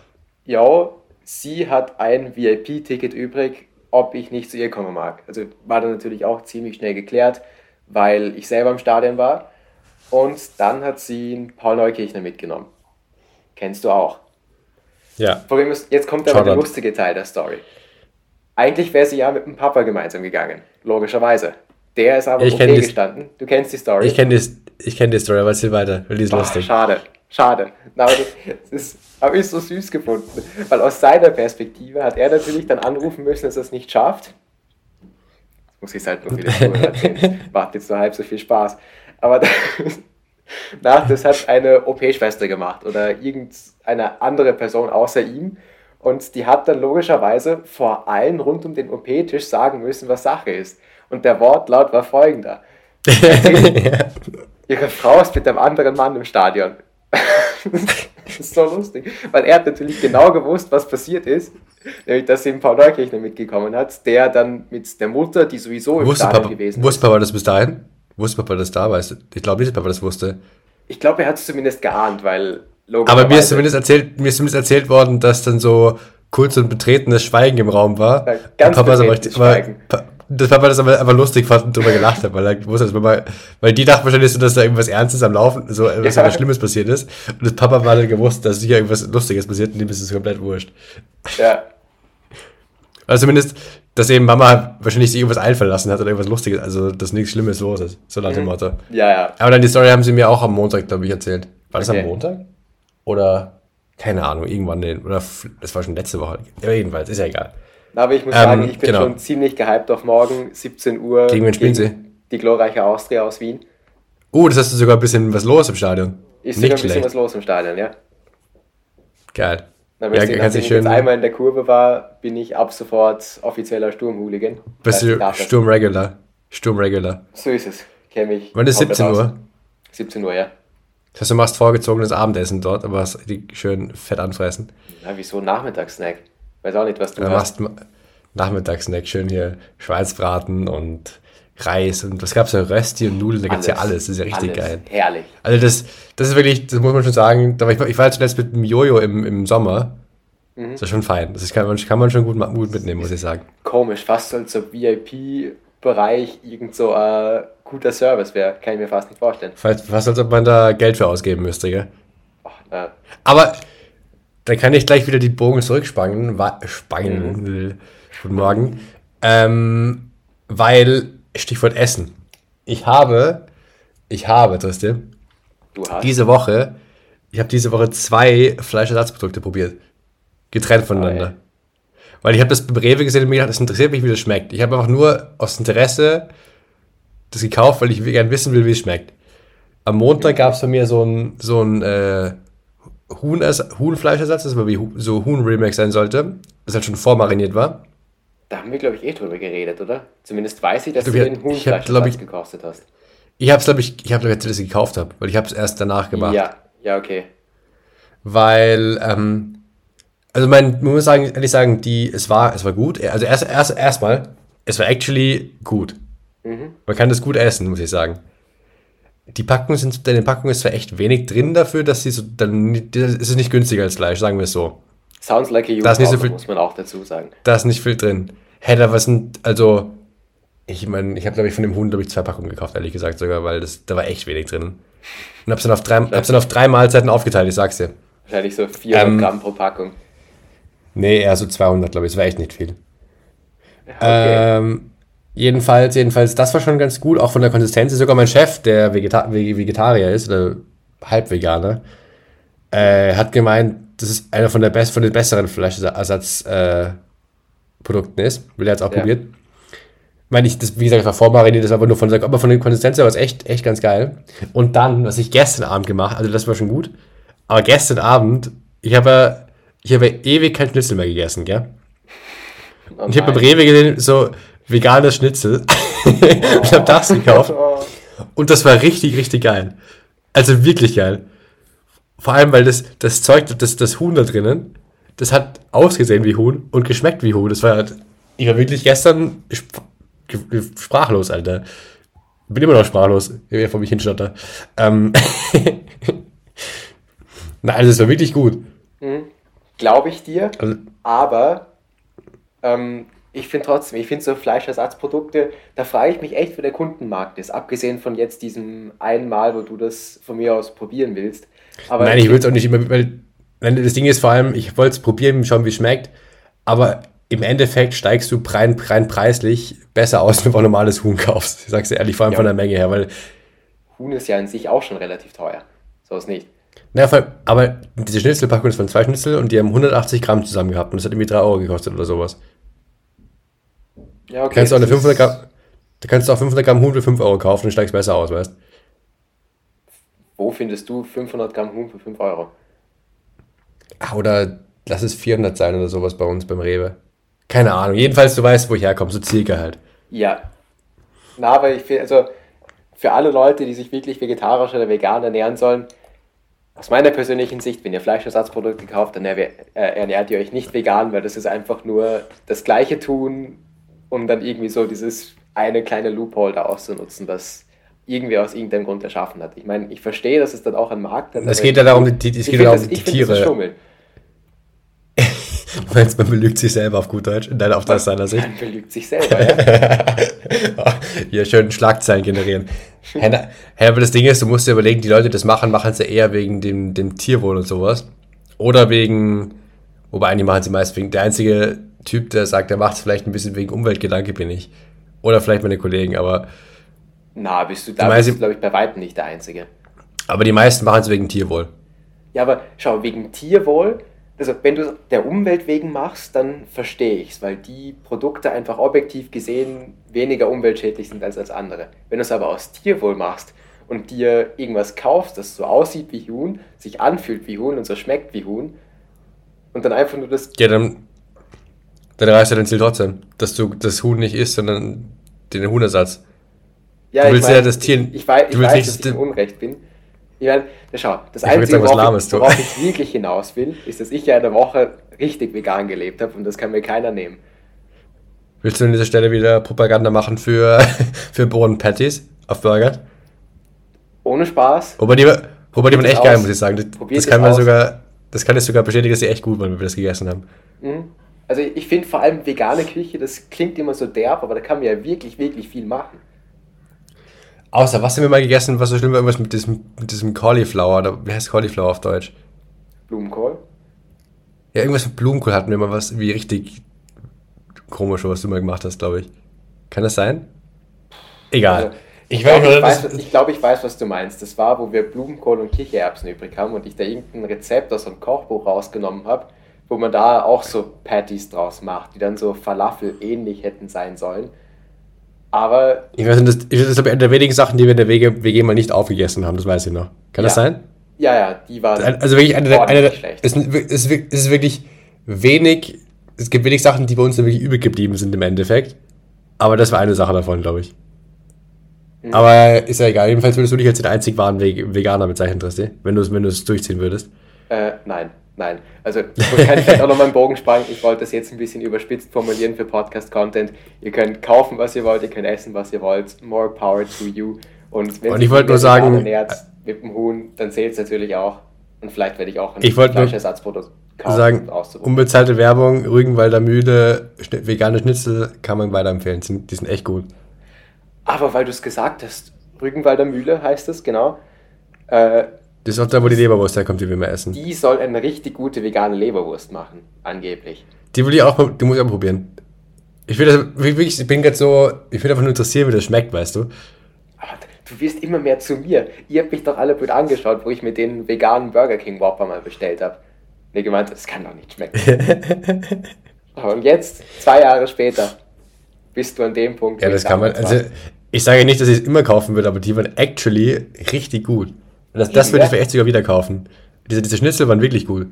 ja, sie hat ein VIP-Ticket übrig, ob ich nicht zu ihr kommen mag. Also war dann natürlich auch ziemlich schnell geklärt, weil ich selber im Stadion war. Und dann hat sie Paul Neukirchner mitgenommen. Kennst du auch. Ja. Problem ist, jetzt kommt aber der lustige Teil der Story. Eigentlich wäre sie ja mit dem Papa gemeinsam gegangen, logischerweise. Der ist aber Ich das- gestanden. Du kennst die Story. Ich kenne die, ich kenn die Story, aber erzähl weiter, weil die ist Ach, lustig. schade, schade. Na, aber das, das ist, habe ich so süß gefunden. Weil aus seiner Perspektive hat er natürlich dann anrufen müssen, dass er es nicht schafft. Jetzt muss ich es halt nur wieder erzählen. Macht jetzt nur halb so viel Spaß. Aber na, das hat eine OP-Schwester gemacht oder irgendeine andere Person außer ihm. Und die hat dann logischerweise vor allen rund um den OP-Tisch sagen müssen, was Sache ist. Und der Wortlaut war folgender. Ihre Frau ist mit einem anderen Mann im Stadion. das ist so lustig. Weil er hat natürlich genau gewusst, was passiert ist. Nämlich, dass ihm Paul Neukirchner mitgekommen hat, der dann mit der Mutter, die sowieso im wusste Stadion Papa, gewesen Wusste Papa das bis dahin? Wusste Papa das da? Weißt du? Ich glaube nicht, dass Papa das wusste. Ich glaube, er hat es zumindest geahnt, weil Aber mir ist, zumindest erzählt, mir ist zumindest erzählt worden, dass dann so kurz und betretenes Schweigen im Raum war. Ja, ganz Papa aber, betretenes aber, Schweigen. Pa- dass Papa das aber einfach lustig fand und drüber gelacht hat, weil er wusste, dass Mama, weil die dachten wahrscheinlich so, dass da irgendwas Ernstes am Laufen, so etwas Ja. Schlimmes passiert ist. Und das Papa war dann gewusst, dass sicher irgendwas Lustiges passiert und dem ist es komplett wurscht. Ja, Also zumindest, dass eben Mama wahrscheinlich sich irgendwas einfallen lassen hat oder irgendwas Lustiges, also dass nichts Schlimmes los ist. So nach Mhm. dem Motto. ja, ja. Aber dann die Story haben sie mir auch am Montag, glaube ich, erzählt. War das Okay. am Montag? Oder, keine Ahnung, irgendwann, den, oder das war schon letzte Woche. Ja, jedenfalls, ist ja egal. Aber ich muss Ähm, sagen, ich bin genau. schon ziemlich gehypt auf morgen, 17 Uhr. Gegen wen spielen sie? Die glorreiche Austria aus Wien. Oh, das hast du sogar ein bisschen was los im Stadion. Ist sogar Nicht ein bisschen was los im Stadion, ja. Geil. Dann Ja, ja, ich, nachdem ich schön- jetzt einmal in der Kurve war, bin ich ab sofort offizieller Sturmhooligan. Bist du darf das. Sturm Regular? Sturm Regular. So ist es. Kenn mich. Wann ist komplett 17 aus. Uhr? 17 Uhr, ja. Das heißt, du machst vorgezogenes Abendessen dort, aber hast die schön fett anfressen. Na, wieso Nachmittagssnack? Weiß auch nicht, was du Dann hast. machst Nachmittagssnack schön hier Schweinsbraten und Reis und was gab's da? Rösti und Nudeln, da gibt's ja alles. Das ist ja richtig alles. geil. Herrlich. Also das, das ist wirklich, das muss man schon sagen. Ich, war- ich war zuletzt mit dem Jojo im, im Sommer. Mhm. Das ist schon fein. Das ist, kann, man, kann man schon gut, gut mitnehmen, muss ich sagen. Komisch, fast so als VIP-Bereich irgend so ein guter Service wäre. Kann ich mir fast nicht vorstellen. Fast, fast als ob man da Geld für ausgeben müsste, gell? Oh, na, Aber dann kann ich gleich wieder die Bogen zurückspannen. Spangen. Guten Morgen. Ähm, weil, Stichwort Essen. Ich habe, ich habe, Tristan, diese Woche, ich habe diese Woche zwei Fleischersatzprodukte probiert. Getrennt voneinander. Weil ich habe das beim Rewe gesehen und mir gedacht, das interessiert mich, wie das schmeckt. Ich habe einfach nur aus Interesse das gekauft, weil ich gerne wissen will, wie es schmeckt. Am Montag gab es bei mir so ein, so ein äh, Huhn Huhnfleischersatz, das wie so Huhn-Remake sein sollte, das halt schon vormariniert war. Da haben wir, glaube ich, eh drüber geredet, oder? Zumindest weiß ich, dass Ich du glaub, den ich hab- Huhnfleisch glaub ich- gekostet hast. Ich habe es, glaube ich, ich habe, als ich das gekauft habe, weil ich habe es erst danach gemacht. Ja, ja, okay. weil ähm, also mein, man muss sagen, ehrlich sagen, die, es war, es war gut. Also erst, erst, erstmal, es war actually gut. Man kann das gut essen, muss ich sagen. Die Packungen sind, in den Packungen ist zwar echt wenig drin dafür, dass sie so, dann das ist es nicht günstiger als Fleisch, sagen wir es so. Sounds like a Da ist nicht so viel- muss man auch dazu sagen. Da ist nicht viel drin. Hätte was sind, also, ich meine, ich habe glaube ich von dem Huhn, glaube ich, zwei Packungen gekauft, ehrlich gesagt sogar, weil das, da war echt wenig drin. Und hab's dann auf drei, hab's dann auf drei Mahlzeiten aufgeteilt, ich sag's dir. Wahrscheinlich so 400 Ähm, Gramm pro Packung. Nee, eher so 200, glaube ich, das war echt nicht viel. Okay. Ähm, jedenfalls, jedenfalls, das war schon ganz gut, auch von der Konsistenz. Sogar mein Chef, der Vegeta Veg- Vegetarier ist, oder Halbveganer, äh, hat gemeint, das ist einer von, der best von den besseren Fleischersatzprodukten äh, ist. Will er jetzt auch Ja. probiert. Meine, ich, das, wie gesagt, war vormariniert, das war aber nur von der, aber von der Konsistenz her war es echt, echt ganz geil. Und dann, was ich gestern Abend gemacht also das war schon gut, aber gestern Abend, ich habe ja- ich habe ewig kein Schnitzel mehr gegessen, gell? Oh Und ich habe beim nein. Rewe gesehen, so veganes Schnitzel. ich habe das gekauft. Oh, Und das war richtig, richtig geil. Also wirklich geil. Vor allem, weil das, das Zeug, das, das Huhn da drinnen, das hat ausgesehen wie Huhn und geschmeckt wie Huhn. Das war halt, ich war wirklich gestern sp ge- sprachlos, Alter. Bin immer noch sprachlos, wie ich vor mich hinstotter. Ähm, Na, also es war wirklich gut. Glaube ich dir, Also, aber ähm, ich finde trotzdem, ich finde so Fleischersatzprodukte, da frage ich mich echt, wie der Kundenmarkt ist, abgesehen von jetzt diesem einen Mal, wo du das von mir aus probieren willst. Aber Nein, ich will es auch nicht immer, weil nein, das Ding ist vor allem, ich wollte es probieren, schauen, wie es schmeckt, aber im Endeffekt steigst du rein, rein preislich besser aus, wenn du ein normales Huhn kaufst. Ich sag's dir ehrlich, vor allem Ja. von der Menge her, weil, Huhn ist ja in sich auch schon relativ teuer. So ist nicht. na, vor allem, aber diese Schnitzelpackung ist von zwei Schnitzel und die haben 180 Gramm zusammen gehabt und das hat irgendwie 3 Euro gekostet oder sowas. Ja, okay. kannst du auch eine das 500 ist- Gramm, da kannst du auch 500 Gramm Huhn für 5 Euro kaufen und steigst besser aus, weißt Wo findest du 500 Gramm Huhn für 5 Euro? Ah, Oder lass es 400 sein oder sowas bei uns beim Rewe. Keine Ahnung. Jedenfalls, du weißt, wo ich herkomme, so circa halt. Ja. Na, aber ich finde, also für alle Leute, die sich wirklich vegetarisch oder vegan ernähren sollen, aus meiner persönlichen Sicht, wenn ihr Fleischersatzprodukte kauft, dann äh, ernährt ihr euch nicht vegan, weil das ist einfach nur das Gleiche tun und dann irgendwie so dieses eine kleine Loophole da auszunutzen, was irgendwie aus irgendeinem Grund erschaffen hat. Ich meine, ich verstehe, dass es dann auch ein Markt hat. Es geht ja darum, die, es geht darum, das, die Tiere. Du meinst, man belügt sich selber auf gut Deutsch? Nein, auf das seiner Sicht. Man belügt sich selber, ja. Hier schön Schlagzeilen generieren. Hey, aber das Ding ist, du musst dir überlegen, die Leute, die das machen, machen es ja eher wegen dem, dem Tierwohl und sowas. Oder wegen, wobei einige machen sie meist wegen, der einzige Typ, der sagt, der macht es vielleicht ein bisschen wegen Umweltgedanke, bin ich. Oder vielleicht meine Kollegen, aber. Na, bist du da, bist du, glaube ich, bei weitem nicht der Einzige. Aber die meisten machen es wegen Tierwohl. Ja, aber schau, wegen Tierwohl also wenn du der Umwelt wegen machst, dann verstehe ich es, weil die Produkte einfach objektiv gesehen weniger umweltschädlich sind als als andere. Wenn du es aber aus Tierwohl machst und dir irgendwas kaufst, das so aussieht wie Huhn, sich anfühlt wie Huhn und so schmeckt wie Huhn und dann einfach nur das... Ja, dann, dann reißt du dein Ziel trotzdem, dass du das Huhn nicht isst, sondern den Huhnersatz. Ja, du willst ich mein, ja das Tier... Ich, ich weiß, ich weiß dass ich im Unrecht bin, ich meine, schau, das ich Einzige, sagen, worauf, ich, worauf ich wirklich hinaus will, ist, dass ich ja eine Woche richtig vegan gelebt habe und das kann mir keiner nehmen. Willst du an dieser Stelle wieder Propaganda machen für, für Bohnen-Patties auf Burger? Ohne Spaß. Wobei die, wobei die waren echt aus. geil, muss ich sagen. Das, das kann man sogar, das kann ich sogar bestätigen, dass sie echt gut waren, wenn wir das gegessen haben. Mhm. Also ich finde vor allem vegane Küche, das klingt immer so derb, aber da kann man ja wirklich, wirklich viel machen. Außer, was haben wir mal gegessen, was so schlimm war, irgendwas mit diesem, mit diesem Cauliflower, oder wie heißt Cauliflower auf Deutsch? Blumenkohl? Ja, irgendwas mit Blumenkohl hatten wir mal was wie richtig komisch, was du mal gemacht hast, glaube ich. Kann das sein? Egal. Also, ich, ich glaube, ich, weiß, ich, glaub, ich weiß, was du meinst. Das war, wo wir Blumenkohl und Kichererbsen übrig haben und ich da irgendein Rezept aus einem Kochbuch rausgenommen habe, wo man da auch so Patties draus macht, die dann so Falafel ähnlich hätten sein sollen. Aber. Ich weiß nicht, das, das ist eine der wenigen Sachen, die wir in der WG, WG mal nicht aufgegessen haben, das weiß ich noch. Kann ja. das sein? Ja, ja, die waren. Also wirklich eine der. Eine der es, ist, es ist wirklich wenig. Es gibt wenig Sachen, die bei uns dann wirklich übrig geblieben sind im Endeffekt. Aber das war eine Sache davon, glaube ich. Mhm. Aber ist ja egal. Jedenfalls würdest du dich als den einzig wahren Veganer bezeichnen, Tristi, wenn du es wenn durchziehen würdest. Äh, nein. Nein, also ich kann vielleicht auch noch mal einen Bogen spannen. Ich wollte das jetzt ein bisschen überspitzt formulieren für Podcast-Content. Ihr könnt kaufen, was ihr wollt, ihr könnt essen, was ihr wollt. More power to you. Und wenn Und ich wollte nur sagen, ernährt, mit dem Huhn, dann zählt es natürlich auch. Und vielleicht werde ich auch ein Fleischersatzprodukt kaufen. Sagen, unbezahlte Werbung, Rügenwalder Mühle, vegane Schnitzel kann man weiterempfehlen. Die sind echt gut. Aber weil du es gesagt hast, Rügenwalder Mühle heißt es, genau. Äh, das ist auch da, wo die Leberwurst herkommt, die wir immer essen. Die soll eine richtig gute vegane Leberwurst machen, angeblich. Die will ich auch, die muss ich auch probieren. Ich will das, wirklich, ich bin gerade so, ich will einfach nur interessieren, wie das schmeckt, weißt du. Aber du wirst immer mehr zu mir. Ihr habt mich doch alle blöd angeschaut, wo ich mir den veganen Burger King Whopper mal bestellt habe. Mir gemeint, das kann doch nicht schmecken. Und jetzt, zwei Jahre später, bist du an dem Punkt. Ja, das kann man, also, ich sage nicht, dass ich es immer kaufen würde, aber die waren actually richtig gut. Das, das würde ich vielleicht sogar wieder kaufen. Diese, diese Schnitzel waren wirklich cool.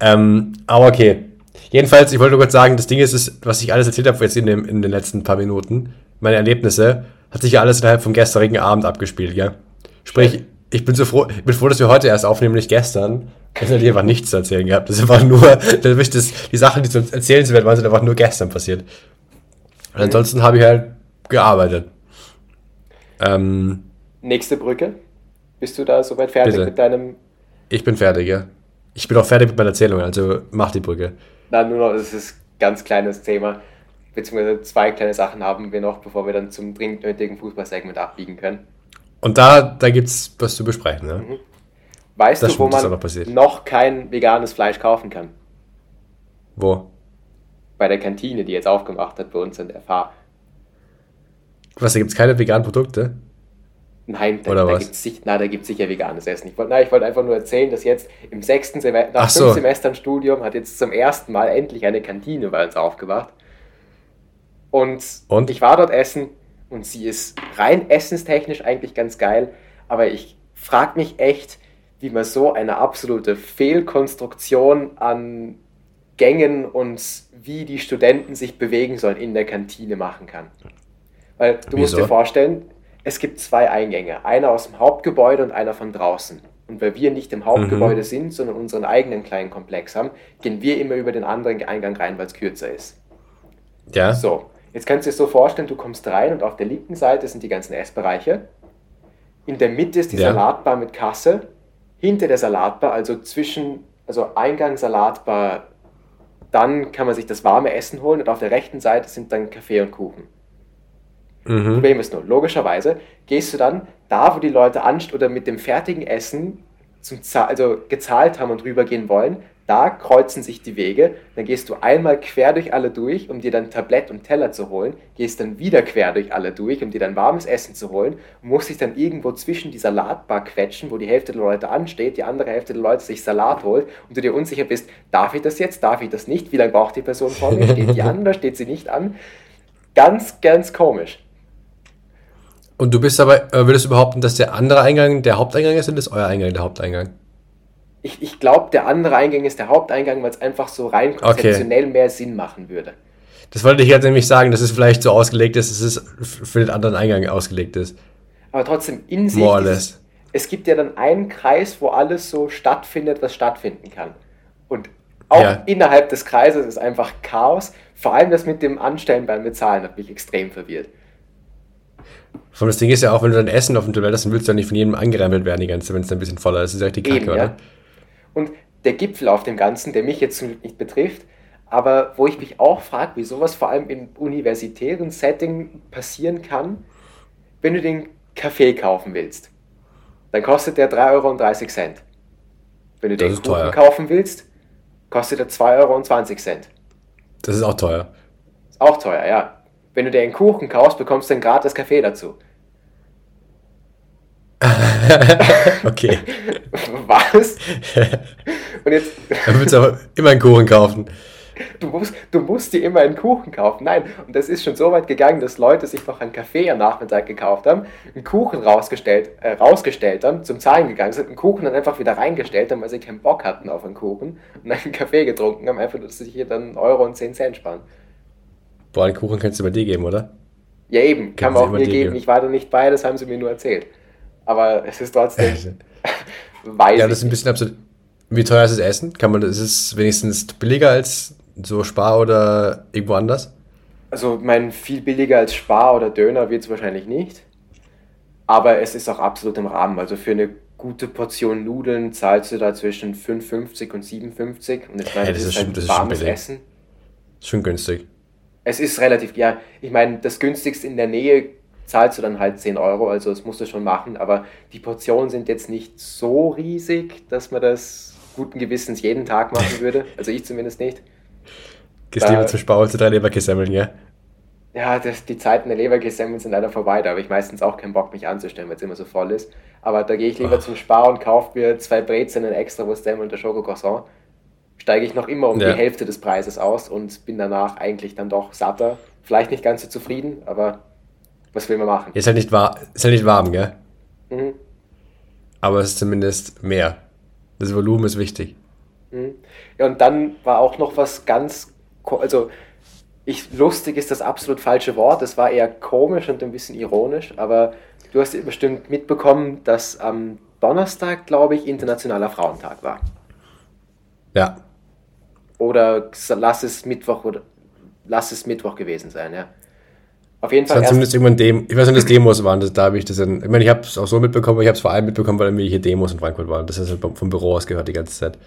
Ähm, aber okay. Jedenfalls, ich wollte nur kurz sagen, das Ding ist, ist was ich alles erzählt habe jetzt in, dem, in den letzten paar Minuten, meine Erlebnisse, hat sich ja alles innerhalb vom gestrigen Abend abgespielt, ja. Sprich, ich bin so froh, ich bin froh, dass wir heute erst aufnehmen, nicht gestern. Ich hätte einfach nichts zu erzählen gehabt. Das ist einfach nur, das, die Sachen, die zu erzählen sind, waren, sind einfach nur gestern passiert. Und ansonsten habe ich halt gearbeitet. Ähm, Nächste Brücke? Bist du da soweit fertig Bitte. mit deinem. Ich bin fertig, ja. Ich bin auch fertig mit meiner Erzählung, also mach die Brücke. Na, nur noch, das ist ein ganz kleines Thema. Beziehungsweise zwei kleine Sachen haben wir noch, bevor wir dann zum dringend nötigen Fußballsegment abbiegen können. Und da, da gibt es was zu besprechen, ne? Mhm. Weißt das du, wo man noch, noch kein veganes Fleisch kaufen kann? Wo? Bei der Kantine, die jetzt aufgemacht hat bei uns in der Fahr. Was, da gibt es keine veganen Produkte? Nein, da, da gibt es sicher veganes Essen. Ich wollte wollt einfach nur erzählen, dass jetzt im sechsten Semester, nach so. fünf Semestern Studium, hat jetzt zum ersten Mal endlich eine Kantine bei uns aufgewacht. Und, und, ich war dort essen und sie ist rein essenstechnisch eigentlich ganz geil, aber ich frage mich echt, wie man so eine absolute Fehlkonstruktion an Gängen und wie die Studenten sich bewegen sollen in der Kantine machen kann. Weil du Wieso? musst dir vorstellen, es gibt zwei Eingänge, einer aus dem Hauptgebäude und einer von draußen. Und weil wir nicht im Hauptgebäude mhm. sind, sondern unseren eigenen kleinen Komplex haben, gehen wir immer über den anderen Eingang rein, weil es kürzer ist. Ja. So, jetzt kannst du dir so vorstellen, du kommst rein und auf der linken Seite sind die ganzen Essbereiche. In der Mitte ist die ja. Salatbar mit Kasse. Hinter der Salatbar, also zwischen, also Eingang Salatbar, dann kann man sich das warme Essen holen und auf der rechten Seite sind dann Kaffee und Kuchen. Mhm. Problem ist nur, logischerweise gehst du dann da, wo die Leute anst oder mit dem fertigen Essen zum also gezahlt haben und rübergehen wollen, da kreuzen sich die Wege. Dann gehst du einmal quer durch alle durch, um dir dann Tablett und Teller zu holen. Gehst dann wieder quer durch alle durch, um dir dann warmes Essen zu holen. Musst dich dann irgendwo zwischen die Salatbar quetschen, wo die Hälfte der Leute ansteht, die andere Hälfte der Leute sich Salat holt und du dir unsicher bist, darf ich das jetzt, darf ich das nicht? Wie lange braucht die Person vor mir? Steht die an oder steht sie nicht an? Ganz, ganz komisch. Und du bist aber, äh, würdest du behaupten, dass der andere Eingang der Haupteingang ist oder ist euer Eingang der Haupteingang? Ich, ich glaube, der andere Eingang ist der Haupteingang, weil es einfach so rein konzeptionell okay. mehr Sinn machen würde. Das wollte ich jetzt nämlich sagen, dass es vielleicht so ausgelegt ist, dass es für den anderen Eingang ausgelegt ist. Aber trotzdem in sich. Dieses, es gibt ja dann einen Kreis, wo alles so stattfindet, was stattfinden kann. Und auch ja. innerhalb des Kreises ist einfach Chaos. Vor allem das mit dem Anstellen beim Bezahlen hat mich extrem verwirrt. Vor das Ding ist ja auch, wenn du dein Essen auf dem Toilette hast, dann willst du ja nicht von jedem angerempelt werden, die ganze, wenn es ein bisschen voller ist. Das ist ja die Kacke, Eben, ja. oder? Und der Gipfel auf dem Ganzen, der mich jetzt nicht betrifft, aber wo ich mich auch frage, wie sowas vor allem im universitären Setting passieren kann, wenn du den Kaffee kaufen willst, dann kostet der 3,30 Euro. Wenn du das den Kuchen teuer. kaufen willst, kostet er 2,20 Euro. Das ist auch teuer. Ist auch teuer, ja. Wenn du dir einen Kuchen kaufst, bekommst du einen gratis Kaffee dazu. okay. Was? Und jetzt. Dann willst du aber immer einen Kuchen kaufen. Du musst, du musst dir immer einen Kuchen kaufen. Nein, und das ist schon so weit gegangen, dass Leute sich noch einen Kaffee am Nachmittag gekauft haben, einen Kuchen rausgestellt, äh, rausgestellt haben, zum Zahlen gegangen sind, einen Kuchen dann einfach wieder reingestellt haben, weil sie keinen Bock hatten auf einen Kuchen und einen Kaffee getrunken haben, einfach, dass sie hier dann einen Euro und 10 Cent sparen. Boah, einen Kuchen kannst du bei dir geben, oder? Ja, eben, kann man auch mir geben. geben. Ich war da nicht bei, das haben sie mir nur erzählt aber es ist trotzdem weiß Ja, das ist ein bisschen absurd. Wie teuer ist das Essen? Kann man, ist es wenigstens billiger als so Spar oder irgendwo anders? Also, mein viel billiger als Spar oder Döner wird es wahrscheinlich nicht. Aber es ist auch absolut im Rahmen. Also für eine gute Portion Nudeln zahlst du da zwischen 5,50 und 7,50. Und ich meine, ja, das, das, ist, halt das warmes ist Essen. Ist schon günstig. Es ist relativ, ja, ich meine, das günstigste in der Nähe zahlst du dann halt 10 Euro, also das musst du schon machen, aber die Portionen sind jetzt nicht so riesig, dass man das guten Gewissens jeden Tag machen würde, also ich zumindest nicht. Gehst lieber zum Spar zu drei Leberkässemmeln, ja? Ja, das, die Zeiten der Leberkässemmeln sind leider vorbei, da habe ich meistens auch keinen Bock, mich anzustellen, weil es immer so voll ist. Aber da gehe ich lieber oh. zum Spar und kaufe mir zwei Brezeln, ein extra Wurstsemmel und der Schokocroissant. Steige ich noch immer um ja. die Hälfte des Preises aus und bin danach eigentlich dann doch satter. Vielleicht nicht ganz so zufrieden, aber was will man machen? Ist halt nicht, war ist halt nicht warm, gell? Mhm. Aber es ist zumindest mehr. Das Volumen ist wichtig. Mhm. Ja, und dann war auch noch was ganz, also ich, lustig ist das absolut falsche Wort, es war eher komisch und ein bisschen ironisch, aber du hast bestimmt mitbekommen, dass am Donnerstag, glaube ich, Internationaler Frauentag war. Ja. Oder lass es Mittwoch oder lass es Mittwoch gewesen sein, ja. Auf jeden Fall. Das zumindest irgendwann Dem ich weiß nicht, dass Demos waren. Das, da habe ich das dann, ich meine, ich habe es auch so mitbekommen, aber ich habe es vor allem mitbekommen, weil hier Demos in Frankfurt waren. Das ist halt vom Büro aus gehört die ganze Zeit.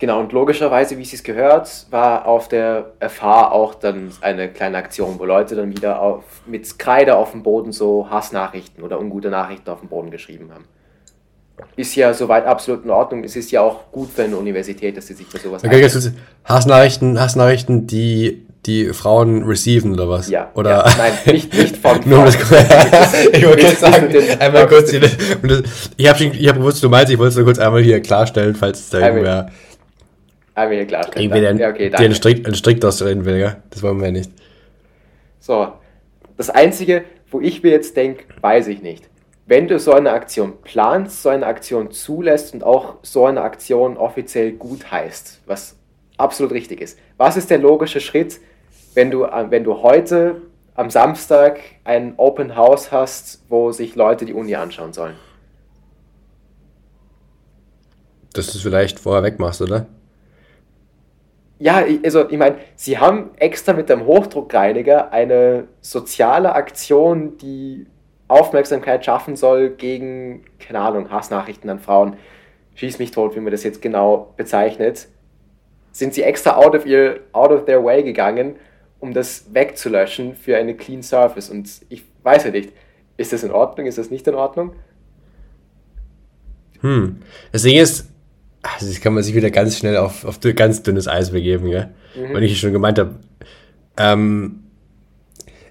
Genau, und logischerweise, wie es gehört, war auf der FH auch dann eine kleine Aktion, wo Leute dann wieder auf, mit Kreide auf dem Boden so Hassnachrichten oder ungute Nachrichten auf dem Boden geschrieben haben. Ist ja soweit absolut in Ordnung. Es ist ja auch gut für eine Universität, dass sie sich für sowas okay, Hassnachrichten, Hassnachrichten, die die Frauen receiven oder was? Ja. Oder ja, nein, nicht, nicht von Nur das, Ich wollte kurz sagen, einmal kurz hier, ich habe ich hab gewusst, du meinst, ich wollte es nur kurz einmal hier klarstellen, falls es da irgendwer einmal hier klarstellen. Irgendwie den, ja, okay, den Strick, einen Strick ausreden will, ja? Das wollen wir nicht. So, das Einzige, wo ich mir jetzt denke, weiß ich nicht. Wenn du so eine Aktion planst, so eine Aktion zulässt und auch so eine Aktion offiziell gut heißt, was absolut richtig ist, was ist der logische Schritt, wenn du, äh, wenn du heute am Samstag ein Open House hast, wo sich Leute die Uni anschauen sollen? dass du es vielleicht vorher wegmachst, oder? Ja, also ich meine, sie haben extra mit dem Hochdruckreiniger eine soziale Aktion, die Aufmerksamkeit schaffen soll gegen, keine Ahnung, Hassnachrichten an Frauen. Schieß mich tot, wie man das jetzt genau bezeichnet. Sind sie extra out of, ihr, out of their way gegangen, um das wegzulöschen für eine Clean Surface. Und ich weiß ja nicht, ist das in Ordnung, ist das nicht in Ordnung? Hm. Das Ding ist, also das kann man sich wieder ganz schnell auf, auf ganz dünnes Eis begeben, gell? Mhm. Weil ich schon gemeint habe. Ähm,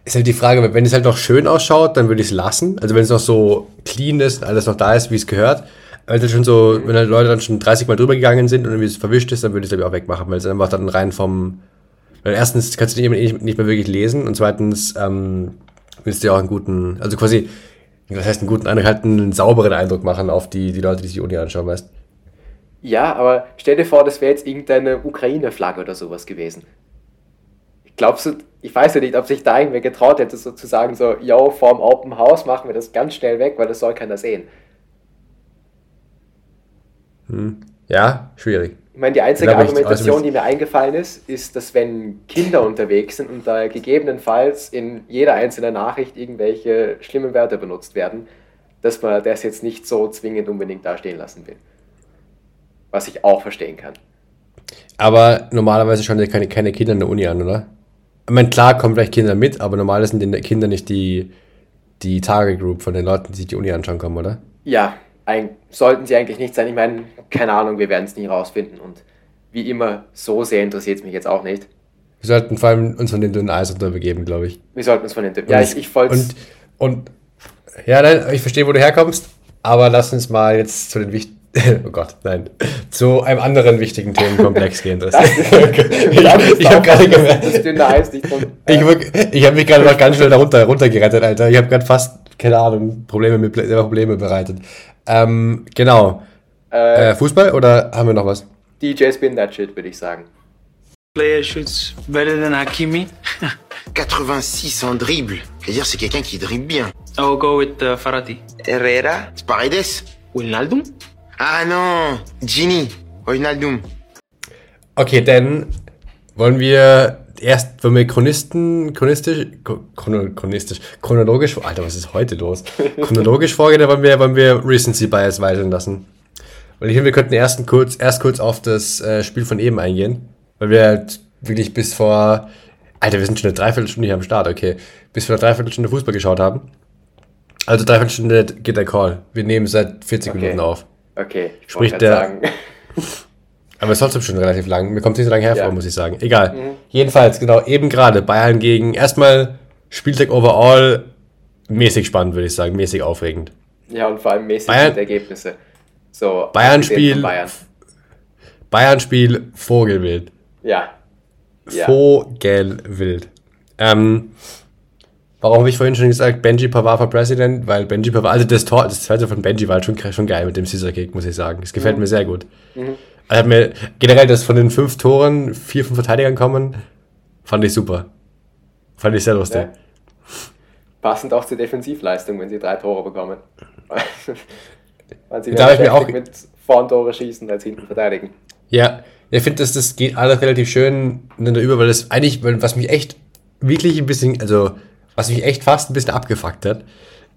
ist halt die Frage, wenn es halt noch schön ausschaut, dann würde ich es lassen. Also wenn es noch so clean ist, alles noch da ist, wie es gehört. Wenn halt schon so, mhm. wenn halt Leute dann schon 30 Mal drüber gegangen sind und irgendwie es verwischt ist, dann würde ich es glaube ich auch wegmachen, weil es einfach dann rein vom. Weil erstens kannst du nicht, nicht mehr wirklich lesen und zweitens ähm, willst du ja auch einen guten, also quasi, was heißt einen guten Eindruck, halt einen sauberen Eindruck machen auf die, die Leute, die sich die Uni anschauen, weißt Ja, aber stell dir vor, das wäre jetzt irgendeine Ukraine-Flagge oder sowas gewesen. Glaubst du, ich weiß ja nicht, ob sich da irgendwer getraut hätte, sozusagen so, yo, vorm Open House machen wir das ganz schnell weg, weil das soll keiner sehen. Hm. Ja, schwierig. Ich meine, die einzige Argumentation, die mir eingefallen ist, ist, dass wenn Kinder unterwegs sind und da gegebenenfalls in jeder einzelnen Nachricht irgendwelche schlimmen Wörter benutzt werden, dass man das jetzt nicht so zwingend unbedingt da stehen lassen will. Was ich auch verstehen kann. Aber normalerweise schauen ja keine, keine Kinder in der Uni an, oder? Ich meine, klar kommen vielleicht Kinder mit, aber normalerweise sind die Kinder nicht die, die Target Group von den Leuten, die sich die Uni anschauen kommen, oder? Ja, ein, sollten sie eigentlich nicht sein. Ich meine, keine Ahnung, wir werden es nie rausfinden. Und wie immer, so sehr interessiert es mich jetzt auch nicht. Wir sollten vor allem uns von dem dünnen Eis unterbegeben, glaube ich. Wir sollten uns von den dünnen Ja, ich, ich folge und, und ja, nein, ich verstehe, wo du herkommst, aber lass uns mal jetzt zu den wichtigen. Oh Gott, nein. Zu einem anderen wichtigen Themenkomplex gehen. Das ich ich habe gerade gemerkt. Das dünne Eis nicht von, äh. Ich, ich habe mich gerade noch ganz schnell darunter runtergerettet, Alter. Ich habe gerade fast, keine Ahnung, Probleme mit Probleme bereitet. Ähm, genau. Äh, äh, Fußball oder haben wir noch was? DJ Spin That Shit, würde ich sagen. Player shoots better than Hakimi. 86 en dribble. C'est-à-dire c'est quelqu'un qui dribble bien. I'll go with uh, Farati. Herrera. Paredes. Wijnaldum? Ah non, Gini. Wijnaldum. Okay, dann wollen wir erst, wenn wir Chronisten, chronistisch, chronistisch, chronologisch, Alter, was ist heute los? chronologisch vorgehen, dann wollen wir, wollen wir Recency Bias walten lassen. Und ich finde, wir könnten erst kurz, erst kurz auf das äh, Spiel von eben eingehen, weil wir halt wirklich bis vor, Alter, wir sind schon eine Dreiviertelstunde hier am Start, okay, bis vor einer Dreiviertelstunde Fußball geschaut haben. Also Dreiviertelstunde geht der Call. Wir nehmen seit 40 okay. Minuten auf. Okay, ich Sprich der. Aber es ist trotzdem schon relativ lang. Mir kommt es nicht so lange hervor, ja. muss ich sagen. Egal. Mhm. Jedenfalls, genau, eben gerade Bayern gegen erstmal Spieltag overall mäßig spannend, würde ich sagen. Mäßig aufregend. Ja, und vor allem mäßig Bayern, Ergebnisse. So, Bayern-Spiel. Bayern. Bayern-Spiel Vogelwild. Ja. ja. Vogelwild. Ähm, Warum habe ich vorhin schon gesagt, Benji Pavard for President? Weil Benji Pavard, also das Tor, das zweite von Benji war halt schon, schon geil mit dem Scissor Kick, muss ich sagen. Das gefällt mhm. mir sehr gut. Mhm. Also hat mir generell, dass von den fünf Toren vier von Verteidigern kommen, fand ich super. Fand ich sehr lustig. Ja. Passend auch zur Defensivleistung, wenn sie drei Tore bekommen. Weil sie da ich mir auch mit vorn Tore schießen als hinten verteidigen. Ja, ich finde, das, das geht alles relativ schön ineinander über, weil das eigentlich, was mich echt wirklich ein bisschen, also was mich echt fast ein bisschen abgefuckt hat,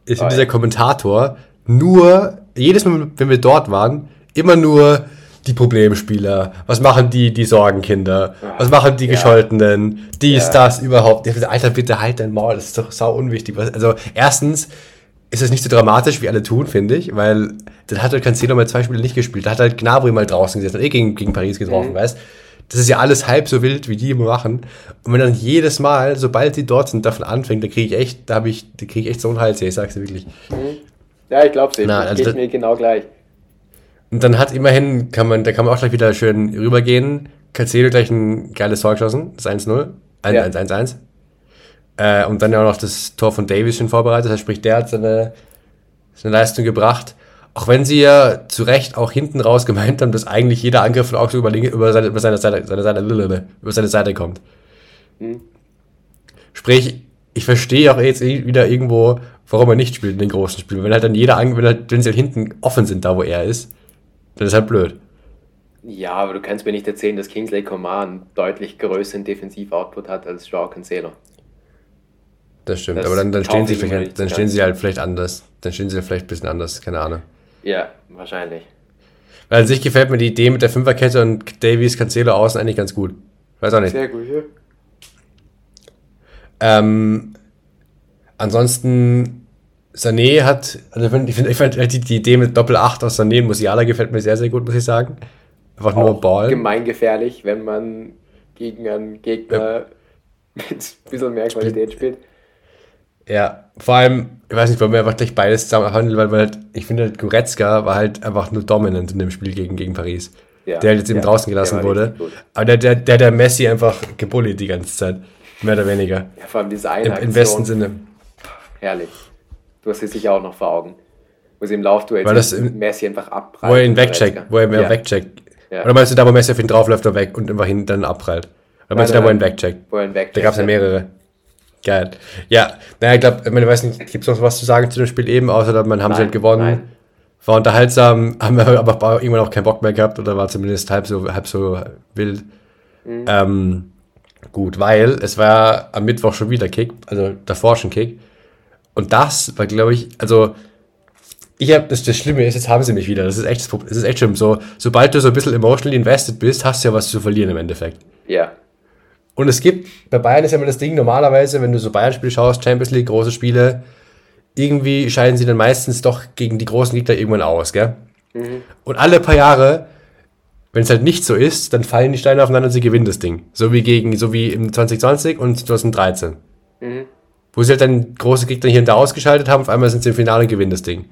ist oh, dieser ja. Kommentator nur, jedes Mal, wenn wir dort waren, immer nur die Problemspieler, was machen die, die Sorgenkinder, was machen die ja. Gescholtenen, dies, ja. das, überhaupt. Alter, bitte halt dein Maul, das ist doch sau unwichtig. Also, erstens ist es nicht so dramatisch, wie alle tun, finde ich, weil dann hat halt Cancelo mal zwei Spiele nicht gespielt. Da hat halt Gnabry mal draußen gesetzt, hat eh gegen, gegen Paris getroffen, mhm. weißt das ist ja alles halb so wild, wie die immer machen. Und wenn dann jedes Mal, sobald die dort sind, davon anfängt, da kriege ich echt, da habe ich, da kriege ich echt so einen Hals, ich sag's dir wirklich. Mhm. Ja, ich glaube es also geht mir genau gleich. Und dann hat immerhin, kann man, da kann man auch gleich wieder schön rübergehen. Cancelo gleich ein geiles Tor geschossen, das 1-0, 1-1-1. Ja. Äh, und dann ja auch noch das Tor von Davies schon vorbereitet, das heißt, sprich, der hat seine, seine Leistung gebracht. Auch wenn sie ja zu Recht auch hinten raus gemeint haben, dass eigentlich jeder Angriff von Augsburg über, über, seine, über, seine, Seite, seine Seite, über seine Seite kommt. Mhm. Sprich, ich verstehe auch jetzt wieder irgendwo, warum er nicht spielt in den großen Spielen. Wenn halt dann jeder, wenn, halt, wenn sie halt hinten offen sind, da wo er ist, dann ist halt blöd. Ja, aber du kannst mir nicht erzählen, dass Kingsley Coman einen deutlich größeren Defensiv-Output hat als Joao Cancelo. Das stimmt, Das aber dann, dann stehen sie vielleicht, dann stehen sie halt vielleicht anders. Dann stehen sie vielleicht ein bisschen anders, keine Ahnung. Ja, wahrscheinlich. Weil an sich gefällt mir die Idee mit der Fünferkette und Davies, Cancelo außen eigentlich ganz gut. Weiß auch nicht. Sehr gut, ja. Ähm, ansonsten, Sané hat, also ich finde, ich find, die, die Idee mit Doppel 8 aus Sané und Musiala gefällt mir sehr, sehr gut, muss ich sagen. Einfach nur Auch Ball. gemeingefährlich, wenn man gegen einen Gegner mit ein bisschen mehr Qualität spielt. Ja, vor allem, ich weiß nicht, wollen wir einfach gleich beides zusammen handeln, weil, weil halt, ich finde, halt, Goretzka war halt einfach nur dominant in dem Spiel gegen, gegen Paris. Ja, der halt jetzt eben ja, draußen gelassen wurde. Aber der, der, der, der Messi einfach gebullied die ganze Zeit. Mehr oder weniger. Ja, vor allem diese Im, eine Im Aktion. besten Sinne. Herrlich. Du hast es sicher auch noch vor Augen. Wo sie im Laufduell Weil das im- Messi einfach abprallt. Wo er ihn wegcheckt, wo er ihn ja. wegcheckt. Ja. Oder meinst du da, wo Messi auf ihn draufläuft und weg und einfach hin dann abprallt? Oder meinst du da, wo er ihn nein. wegcheckt? Wo er ihn wegcheckt. Da gab es ja mehrere. Geil. Ja, naja, ich glaube, ich meine, ich weiß nicht, gibt es noch was zu sagen zu dem Spiel eben, außer dass man haben sie Nein, halt gewonnen. nein. War unterhaltsam, haben wir aber irgendwann auch keinen Bock mehr gehabt oder war zumindest halb so, halb so wild. Mhm. Ähm, gut, weil es war am Mittwoch schon wieder Kick, also davor schon Kick. Und das war, glaube ich, also ich habe das, das Schlimme ist, jetzt haben sie mich wieder. Das ist echt, das ist echt schlimm. So, sobald du so ein bisschen emotionally invested bist, hast du ja was zu verlieren im Endeffekt. Ja. Und es gibt, bei Bayern ist ja immer das Ding, normalerweise, wenn du so Bayern-Spiele schaust, Champions League, große Spiele, irgendwie scheiden sie dann meistens doch gegen die großen Gegner irgendwann aus, gell? Und alle paar Jahre, wenn es halt nicht so ist, dann fallen die Steine aufeinander und sie gewinnen das Ding. So wie gegen, so wie im 2020 und 2013. Wo sie halt dann große Gegner hier und da ausgeschaltet haben, auf einmal sind sie im Finale und gewinnen das Ding.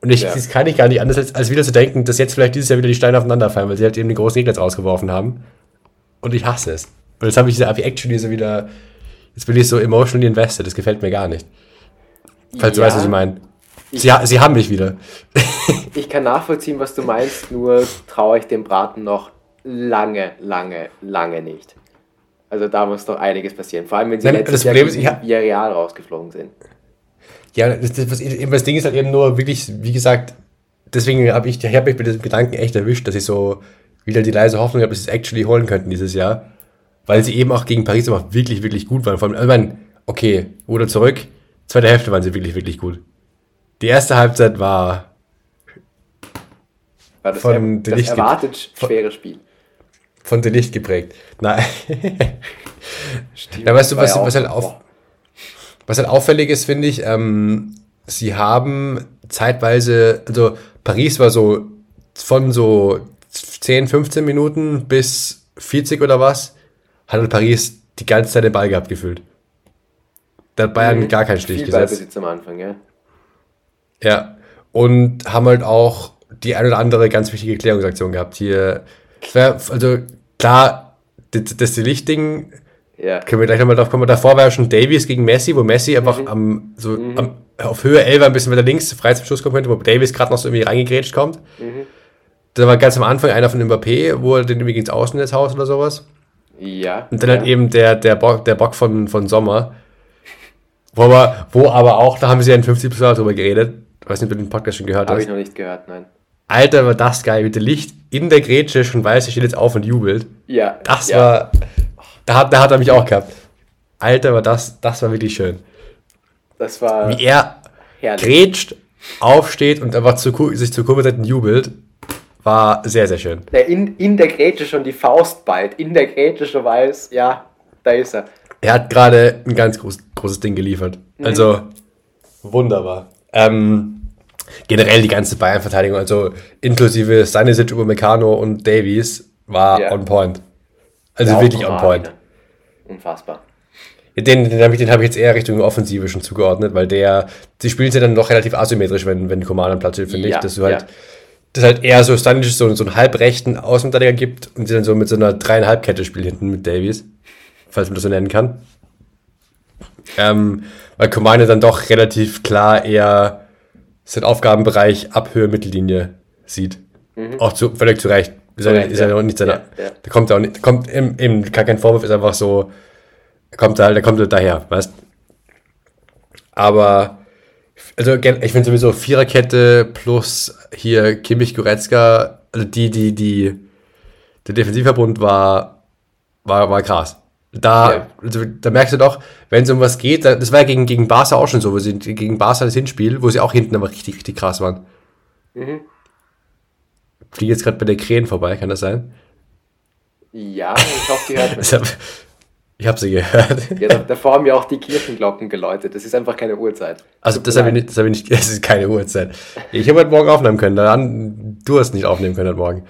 Und ich, Ja. das kann ich gar nicht anders, als, als wieder zu denken, dass jetzt vielleicht dieses Jahr wieder die Steine aufeinander fallen, weil sie halt eben den großen Gegner jetzt rausgeworfen haben. Und ich hasse es. Und jetzt habe ich diese actually so wieder, jetzt bin ich so emotionally invested, das gefällt mir gar nicht. Falls du Ja. weißt, was ich meine. Sie, sie haben mich wieder. Ich kann nachvollziehen, was du meinst, nur traue ich dem Braten noch lange, lange, lange nicht. Also da muss noch einiges passieren. Vor allem, wenn sie Nein, letztes Jahr Problem ist, hab- Villarreal rausgeflogen sind. Ja, das, das, was, das Ding ist halt eben nur wirklich, wie gesagt, deswegen habe ich, ich habe mich mit diesem Gedanken echt erwischt, dass ich so wieder die leise Hoffnung habe, dass sie es actually holen könnten dieses Jahr. Weil sie eben auch gegen Paris immer wirklich, wirklich gut waren. Vor allem, also ich meine, okay, oder zurück, zweite Hälfte waren sie wirklich, wirklich gut. Die erste Halbzeit war War das, Von er, der das erwartet schwere Spiel. Von der Licht geprägt. Nein. ja, weißt du, was, was, halt auf, was halt auffällig ist, finde ich, ähm, sie haben zeitweise, also Paris war so von so 10, 15 Minuten bis 40 oder was, hat halt Paris die ganze Zeit den Ball gehabt gefühlt. Da hat Bayern gar keinen Stich Viel gesetzt. Ballbesitz am Anfang, ja. Ja. Und haben halt auch die ein oder andere ganz wichtige Klärungsaktion gehabt. Hier, also klar, das, das Lichtding, Ja. können wir gleich nochmal drauf kommen. Davor war ja schon Davies gegen Messi, wo Messi einfach am, so am, auf Höhe 11 ein bisschen weiter links frei zum Schuss kommen könnte, wo Davies gerade noch so irgendwie reingegrätscht kommt. Da war ganz am Anfang einer von Mbappé, wo er den irgendwie ins Außennetz haust oder sowas. Ja. Und dann ja. halt eben der, der, Bock, der Bock von, von Sommer. Wo aber, wo aber auch, da haben sie ja in 50 Plus drüber geredet. Ich weiß nicht, ob du den Podcast schon gehört Habe hast. ich noch nicht gehört, nein. Alter, war das geil. Mit dem Licht in der Grätsche schon weiß, er steht jetzt auf und jubelt. Ja. Das ja. war, da hat, da hat er mich auch gehabt. Alter, war das, das war wirklich schön. Das war Wie er herrlich. grätscht, aufsteht und einfach zu, sich zur Kurve und jubelt, war sehr, sehr schön. Der in, in der Grätsche schon die Faust ballt. In der Grätsche schon weiß, ja, da ist er. Er hat gerade ein ganz groß, großes Ding geliefert. Also, wunderbar. Ähm, generell die ganze Bayern-Verteidigung, also inklusive Stanisic, Upamecano und Davies, war Ja. on point. Also Der wirklich on point. ne? Unfassbar. Den, den habe ich, den hab ich jetzt eher Richtung Offensive schon zugeordnet, weil der, die spielen sie dann doch relativ asymmetrisch, wenn, wenn Command am Platz steht, finde Ja, ich. Dass du halt, ja. dass halt eher so Stanisic so, so einen halbrechten Außenverteidiger gibt und sie dann so mit so einer dreieinhalb Kette spielen hinten mit Davies. Falls man das so nennen kann. Ähm, weil Command dann doch relativ klar eher seinen Aufgabenbereich ab Höhe Mittellinie sieht. Auch zu, völlig zu Recht. Ist Mhm. Ist ja auch nicht seine, Ja, ja. da kommt er auch nicht, kommt im, im, gar kein Vorwurf, ist einfach so, er kommt da, der kommt halt daher, weißt Aber, also ich finde sowieso Viererkette plus hier Kimmich Goretzka, also die, die, die der Defensivverbund war, war, war krass. Da, Ja. also, da merkst du doch, wenn es um was geht, da, das war ja gegen, gegen Barca auch schon so, wo sie gegen Barca das Hinspiel, wo sie auch hinten aber richtig, richtig krass waren. Mhm. Fliege jetzt gerade bei der Krähen vorbei, kann das sein? Ja, ich hoffe, die hört mich. habe ich hab sie gehört. Ja, da, davor haben ja auch die Kirchenglocken geläutet. Das ist einfach keine Uhrzeit. Also das habe ich nicht, das habe ich nicht, das ist keine Uhrzeit. Ich habe heute Morgen aufnehmen können, dann, du hast nicht aufnehmen können heute Morgen.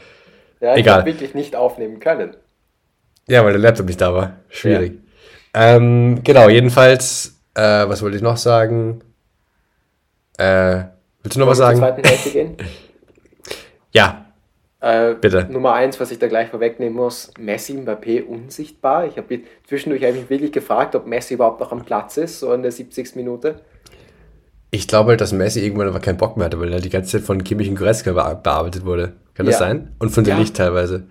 Ja, ich habe wirklich nicht aufnehmen können. Ja, weil der Laptop nicht da war. Schwierig. Ähm, genau, jedenfalls, äh, was wollte ich noch sagen? Äh, willst du noch was zur sagen? zweiten Hälfte gehen? Ja, Äh, Bitte. Nummer eins, was ich da gleich vorwegnehmen muss, Messi, Mbappé unsichtbar. Ich habe zwischendurch mich wirklich gefragt, ob Messi überhaupt noch am Platz ist, so in der 70. Minute. ich glaube halt, dass Messi irgendwann aber keinen Bock mehr hatte, weil er die ganze Zeit von Kimmich und Goretzka bea- bearbeitet wurde. Kann das Ja. sein? Und von Ja. Licht teilweise.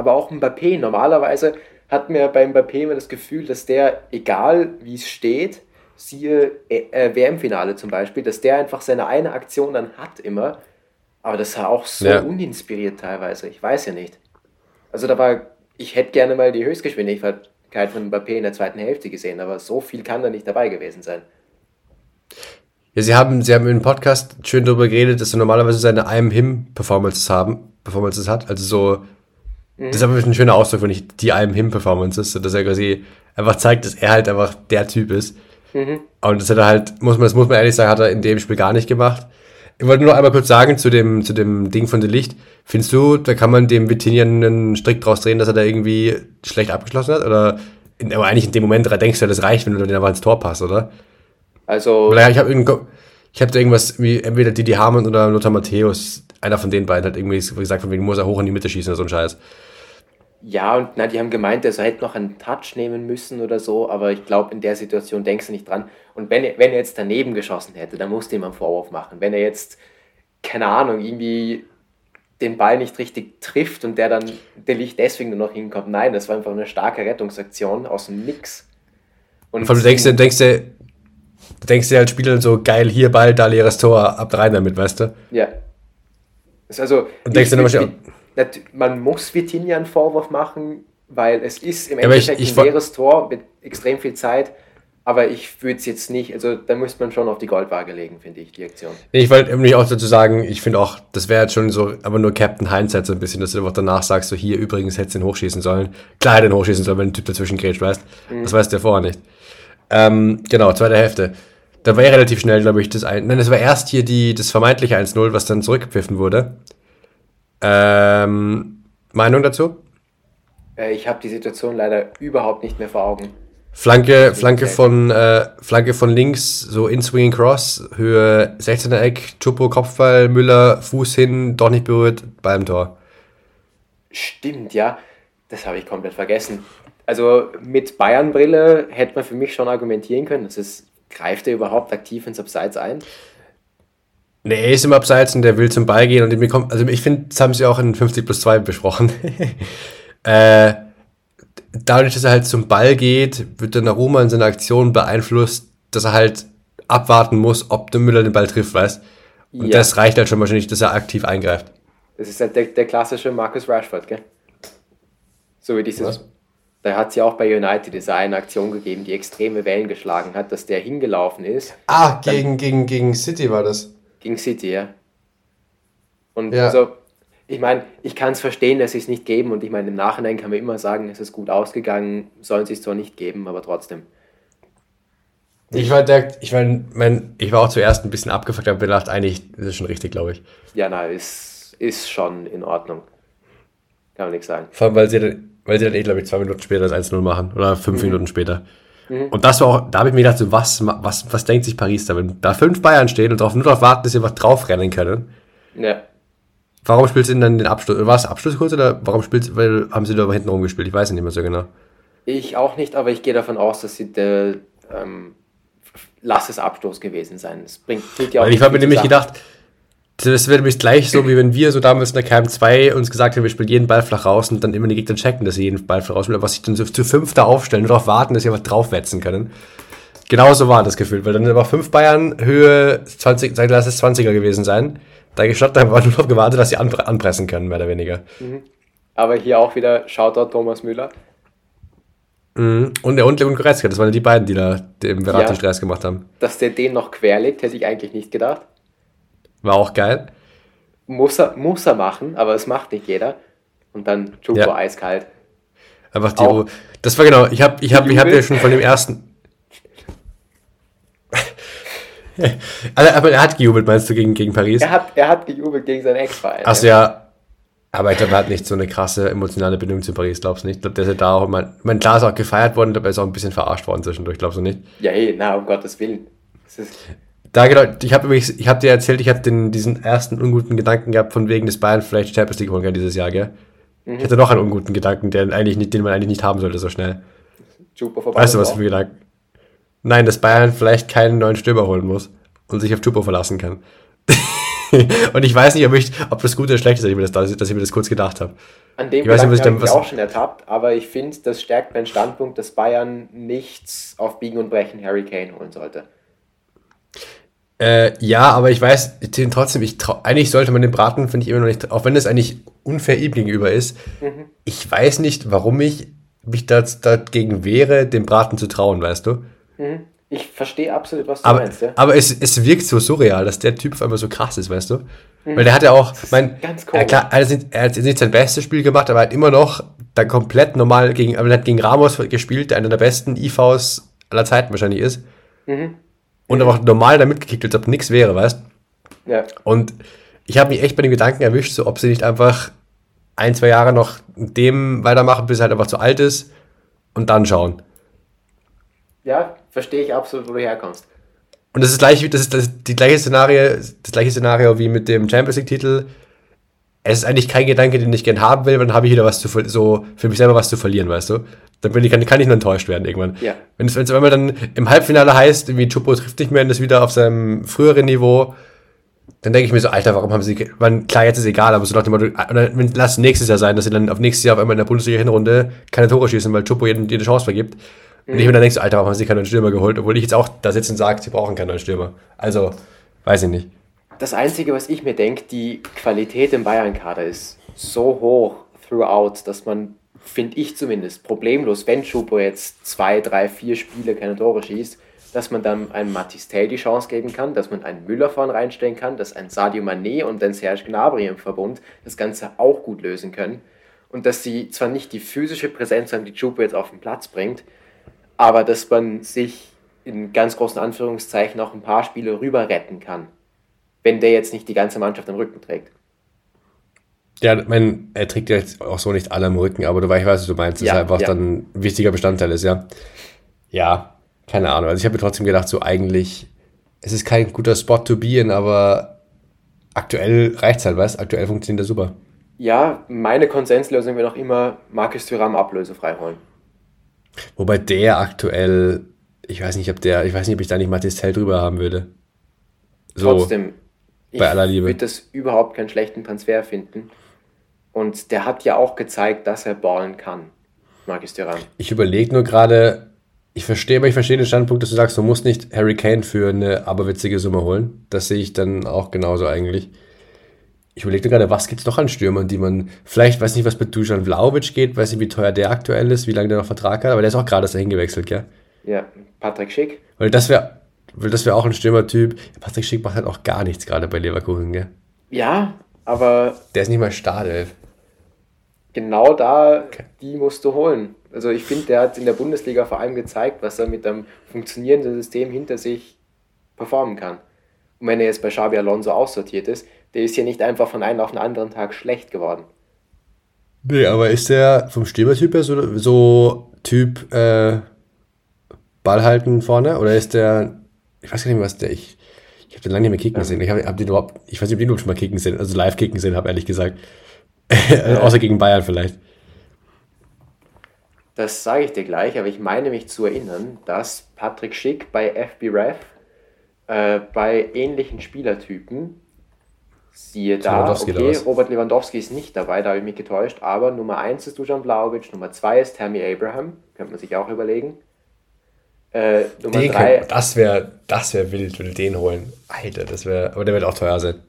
Aber auch Mbappé, normalerweise hat mir beim Mbappé immer das Gefühl, dass der, egal wie es steht, siehe äh, äh, WM-Finale zum Beispiel, dass der einfach seine eine Aktion dann hat immer. Aber das war auch so Ja. uninspiriert teilweise. Ich weiß ja nicht. Also da war, ich hätte gerne mal die Höchstgeschwindigkeit von Mbappé in der zweiten Hälfte gesehen, aber so viel kann da nicht dabei gewesen sein. Ja, sie haben, sie haben im Podcast schön darüber geredet, dass er normalerweise seine I'm Him Performances haben, Performances hat. Also so, das ist aber ein schöner Ausdruck, wenn ich die I'm Him Performances, so dass er quasi einfach zeigt, dass er halt einfach der Typ ist. Und das hat er halt, muss man, das muss man ehrlich sagen, hat er in dem Spiel gar nicht gemacht. Ich wollte nur noch einmal kurz sagen zu dem, zu dem Ding von der Licht. Findest du, da kann man dem Vitinien einen Strick draus drehen, dass er da irgendwie schlecht abgeschlossen hat? Oder, in, aber eigentlich in dem Moment denkst du das reicht, wenn du den aber ins Tor passt, oder? Also, Oder ich habe ich hab da irgendwas wie entweder Didi Hamann oder Lothar Matthäus, einer von den beiden hat irgendwie gesagt, von wegen muss er hoch in die Mitte schießen oder so ein Scheiß. Ja, und na, die haben gemeint, er hätte noch einen Touch nehmen müssen oder so, aber ich glaube, in der Situation denkst du nicht dran. Und wenn er, wenn er jetzt daneben geschossen hätte, dann musste ihm einen Vorwurf machen. Wenn er jetzt, keine Ahnung, irgendwie den Ball nicht richtig trifft und der dann der Licht deswegen nur noch hinkommt. Nein, das war einfach eine starke Rettungsaktion aus dem Nix. Und Vor allem denkst du, denkst du, du denkst dir als Spieler so geil, hier Ball, da leeres Tor, ab rein damit, weißt du? Ja. Also, Und denkst ich du nat- man muss Vitinha einen Vorwurf machen, weil es ist im Ja, aber ich- Endeffekt ich ein leeres Tor mit extrem viel Zeit, aber ich würde es jetzt nicht, also da müsste man schon auf die Goldwaage legen, finde ich, die Aktion. Nee, Ich wollte nämlich auch dazu sagen, ich finde auch, das wäre jetzt schon so, aber nur Captain Hindsight so ein bisschen, dass du einfach danach sagst, so hier übrigens hättest du den hochschießen sollen. Klar hätte den hochschießen sollen, wenn ein Typ dazwischen grätscht, weißt. Das weißt du ja vorher nicht. Ähm, genau, zweite Hälfte. Da war ja relativ schnell, glaube ich, das ein. Nein, das war erst hier die, das vermeintliche 1-0, was dann zurückgepfiffen wurde. Ähm, Meinung dazu? Äh, ich habe die Situation leider überhaupt nicht mehr vor Augen. Flanke, Flanke von, äh, Flanke von links, so in Swinging Cross, Höhe 16er Eck, Chupo Kopfball, Müller, Fuß hin, doch nicht berührt, beim Tor. Stimmt, ja, das habe ich komplett vergessen. Also mit Bayern-Brille hätte man für mich schon argumentieren können, dass es greift er überhaupt aktiv ins Abseits ein? Nee, er ist im Abseits und der will zum Ball gehen und mir kommt, also ich finde, das haben sie auch in 50 plus 2 besprochen. äh, dadurch, dass er halt zum Ball geht, wird der Naruma in seiner Aktion beeinflusst, dass er halt abwarten muss, ob der Müller den Ball trifft, weißt Und Ja. das reicht halt schon wahrscheinlich, dass er aktiv eingreift. Das ist halt der, der klassische Marcus Rashford, gell? So wie dieses. Was? Da hat es ja auch bei United diese eine Aktion gegeben, die extreme Wellen geschlagen hat, dass der hingelaufen ist Ah, gegen, gegen, gegen City war das. Gegen City, ja. Und Ja. also, ich meine, ich kann es verstehen, dass sie es nicht geben und ich meine, im Nachhinein kann man immer sagen, es ist gut ausgegangen, sollen sie es zwar nicht geben, aber trotzdem. Ich war der, ich war, mein, ich war auch zuerst ein bisschen abgefuckt, aber gedacht, eigentlich ist es schon richtig, glaube ich. Ja, na, ist, ist schon in Ordnung. Kann man nichts sagen. Vor allem, weil sie dann, weil sie dann eh, glaube ich, zwei Minuten später das 1-0 machen. Oder fünf Minuten später. Und das war auch, da habe ich mir gedacht, so, was, was, was denkt sich Paris da, wenn da fünf Bayern stehen und darauf nur darauf warten, dass sie einfach draufrennen können? Ja. Warum spielst du denn dann den Abschluss? War es Abschlusskurs oder warum spielst weil haben sie da hinten rumgespielt? Ich weiß es nicht mehr so genau. Ich auch nicht, aber ich gehe davon aus, dass sie der, ähm, lass es Abstoß gewesen sein. Es bringt, tut ja auch Weil ich habe mir nämlich zur Sache. gedacht, das wäre nämlich gleich so, wie wenn wir so damals in der Camp 2 uns gesagt haben, wir spielen jeden Ball flach raus und dann immer die Gegner checken, dass sie jeden Ball flach rausspielen, aber sich dann so zu fünf da aufstellen, nur darauf warten, dass sie einfach draufwetzen können. Genauso war das Gefühl, weil dann aber fünf Bayern Höhe 20, sag, lass es 20er gewesen sein. Da gestanden haben wir nur noch gewartet, dass sie anpre anpressen können, mehr oder weniger. Aber hier auch wieder Shoutout Thomas Müller. Mhm. Und der und Leon Goretzka, das waren ja die beiden, die da dem Verratti Ja. Stress gemacht haben. Dass der den noch querlegt, hätte ich eigentlich nicht gedacht. War auch geil. Muss er, muss er machen, aber es macht nicht jeder. Und dann Chupo Ja. eiskalt. Einfach die. Auch- Das war genau. Ich habe ich hab, ich hab ja schon von dem ersten. aber er hat gejubelt, meinst du, gegen, gegen Paris? Er hat, er hat gejubelt gegen seinen Ex-Verein. Achso, ja. Aber ich glaube, er hat nicht so eine krasse emotionale Bindung zu Paris, glaubst du nicht? Ich glaube, der ist ja da auch immer. Ich meine, klar ist auch gefeiert worden, aber er ist auch ein bisschen verarscht worden zwischendurch, glaubst du nicht? Ja, hey, na, um Gottes Willen. Da genau, ich habe ich habe dir erzählt, ich habe den diesen ersten unguten Gedanken gehabt, von wegen des Bayern vielleicht Champions League holen kann dieses Jahr, gell? Ich hatte noch einen unguten Gedanken, der eigentlich nicht, den man eigentlich nicht haben sollte so schnell. Chupo vorbei. Weißt du, was für ein Gedanken? Nein, dass Bayern vielleicht keinen neuen Stürmer holen muss und sich auf Tupo verlassen kann. und ich weiß nicht, ob, ich, ob das gut oder schlecht ist, dass ich mir das, dass ich mir das kurz gedacht habe. An dem Ich weiß nicht, ich Gedanken ich auch schon ertappt, aber ich finde, das stärkt meinen Standpunkt, dass Bayern nichts auf Biegen und Brechen Harry Kane holen sollte. Äh, ja, aber ich weiß den trotzdem, ich trau, eigentlich sollte man den Braten, finde ich immer noch nicht, auch wenn das eigentlich unfair ihm gegenüber ist, ich weiß nicht, warum ich mich das, dagegen wehre, dem Braten zu trauen, weißt du? Ich verstehe absolut, was du Aber, meinst, ja. aber es, es wirkt so surreal, dass der Typ auf einmal so krass ist, weißt du? Weil der hat ja auch, mein, ganz er, komisch. klar, er, hat, nicht- er hat jetzt nicht sein bestes Spiel gemacht, aber er hat immer noch da komplett normal gegen, aber er hat gegen Ramos gespielt, der einer der besten IVs aller Zeiten wahrscheinlich ist. Mhm. Und aber auch normal da mitgekickt, als ob nichts wäre, weißt Ja. Und ich habe mich echt bei dem Gedanken erwischt, so ob sie nicht einfach ein, zwei Jahre noch mit dem weitermachen, bis er halt einfach zu alt ist und dann schauen. ja, verstehe ich absolut, wo du herkommst. Und das ist gleich, das ist das, die gleiche Szenario, das gleiche Szenario wie mit dem Champions League Titel. Es ist eigentlich kein Gedanke, den ich gern haben will, weil dann habe ich wieder was zu so für mich selber was zu verlieren, weißt du? Dann bin ich, kann, kann ich nur enttäuscht werden irgendwann. Ja. Wenn es wenn es einmal dann im Halbfinale heißt, irgendwie Chupo trifft nicht mehr und ist wieder auf seinem früheren Niveau, dann denke ich mir so, Alter, warum haben sie, man, klar, jetzt ist egal, aber so nach dem Motto, wenn, lass nächstes Jahr sein, dass sie dann auf nächstes Jahr auf einmal in der Bundesliga-Hinrunde keine Tore schießen, weil Chupo jedem jede Chance vergibt. Und ich mir dann denke, so, Alter, warum haben sie keinen neuen Stürmer geholt, obwohl ich jetzt auch da sitze und sage, sie brauchen keinen neuen Stürmer. Also, weiß ich nicht. Das Einzige, was ich mir denke, die Qualität im Bayern-Kader ist so hoch throughout, dass man, finde ich zumindest, problemlos, wenn Schupo jetzt zwei, drei, vier Spiele keine Tore schießt, dass man dann einem Matistel die Chance geben kann, dass man einen Müller vorn reinstellen kann, dass ein Sadio Mané und ein Serge Gnabry im Verbund das Ganze auch gut lösen können. Und dass sie zwar nicht die physische Präsenz haben, die Chupo jetzt auf den Platz bringt, aber dass man sich in ganz großen Anführungszeichen auch ein paar Spiele rüber retten kann wenn der jetzt nicht die ganze Mannschaft am Rücken trägt. Ja, mein, er trägt ja jetzt auch so nicht alle am Rücken, aber du weißt, was du meinst, dass Ja, er einfach ja. dann ein wichtiger Bestandteil ist, ja. Ja, keine Ahnung. Also ich habe mir trotzdem gedacht, so eigentlich, es ist kein guter Spot to be in, aber aktuell reicht's halt, weißt Aktuell funktioniert er super. Ja, meine Konsenslösung wäre noch immer Markus Thuram ablösefrei holen. Wobei der aktuell, ich weiß nicht, ob der, ich weiß nicht, ob ich da nicht Matthias Tell drüber haben würde. So, Trotzdem, ich bei aller Liebe. würde das überhaupt keinen schlechten Transfer finden. Und der hat ja auch gezeigt, dass er ballen kann, Markus Thuram. ich überlege nur gerade, ich verstehe, aber ich verstehe den Standpunkt, dass du sagst, du musst nicht Harry Kane für eine aberwitzige Summe holen. Das sehe ich dann auch genauso eigentlich. Ich überlege nur gerade, was gibt es noch an Stürmern, die man, vielleicht, weiß nicht, was mit Dusan Vlaovic geht, weiß nicht, wie teuer der aktuell ist, wie lange der noch Vertrag hat, aber der ist auch gerade erst dahin gewechselt, gell? Ja, Patrick Schick. Weil das wäre, weil das wäre auch ein Stürmertyp. Patrick Schick macht halt auch gar nichts gerade bei Leverkusen, gell? Ja, aber Der ist nicht mal Startelf. Genau da, die musst du holen. Also ich finde, der hat in der Bundesliga vor allem gezeigt, was er mit einem funktionierenden System hinter sich performen kann. Und wenn er jetzt bei Xabi Alonso aussortiert ist, der ist ja nicht einfach von einem auf den anderen Tag schlecht geworden. Nee, aber ist der vom Stürmertyp her so, so Typ äh, Ball halten vorne? Oder ist der, ich weiß gar nicht mehr, was der, ich, ich habe den lange nicht mehr kicken sehen. Ich habe hab den überhaupt, ich weiß nicht, ob den überhaupt schon mal kicken sehen, also live kicken sehen habe, ehrlich gesagt. Außer gegen Bayern vielleicht. Das sage ich dir gleich, aber ich meine mich zu erinnern, dass Patrick Schick bei FB Ref äh, bei ähnlichen Spielertypen, siehe da, okay? Robert Lewandowski ist nicht dabei, da habe ich mich getäuscht, aber Nummer 1 ist Dusan Blaovic, Nummer 2 ist Tammy Abraham, könnte man sich auch überlegen. Äh, Nummer Den 3, können, das wäre das wär wild, wenn wir den holen. Alter, das wäre, aber der wird auch teuer sein.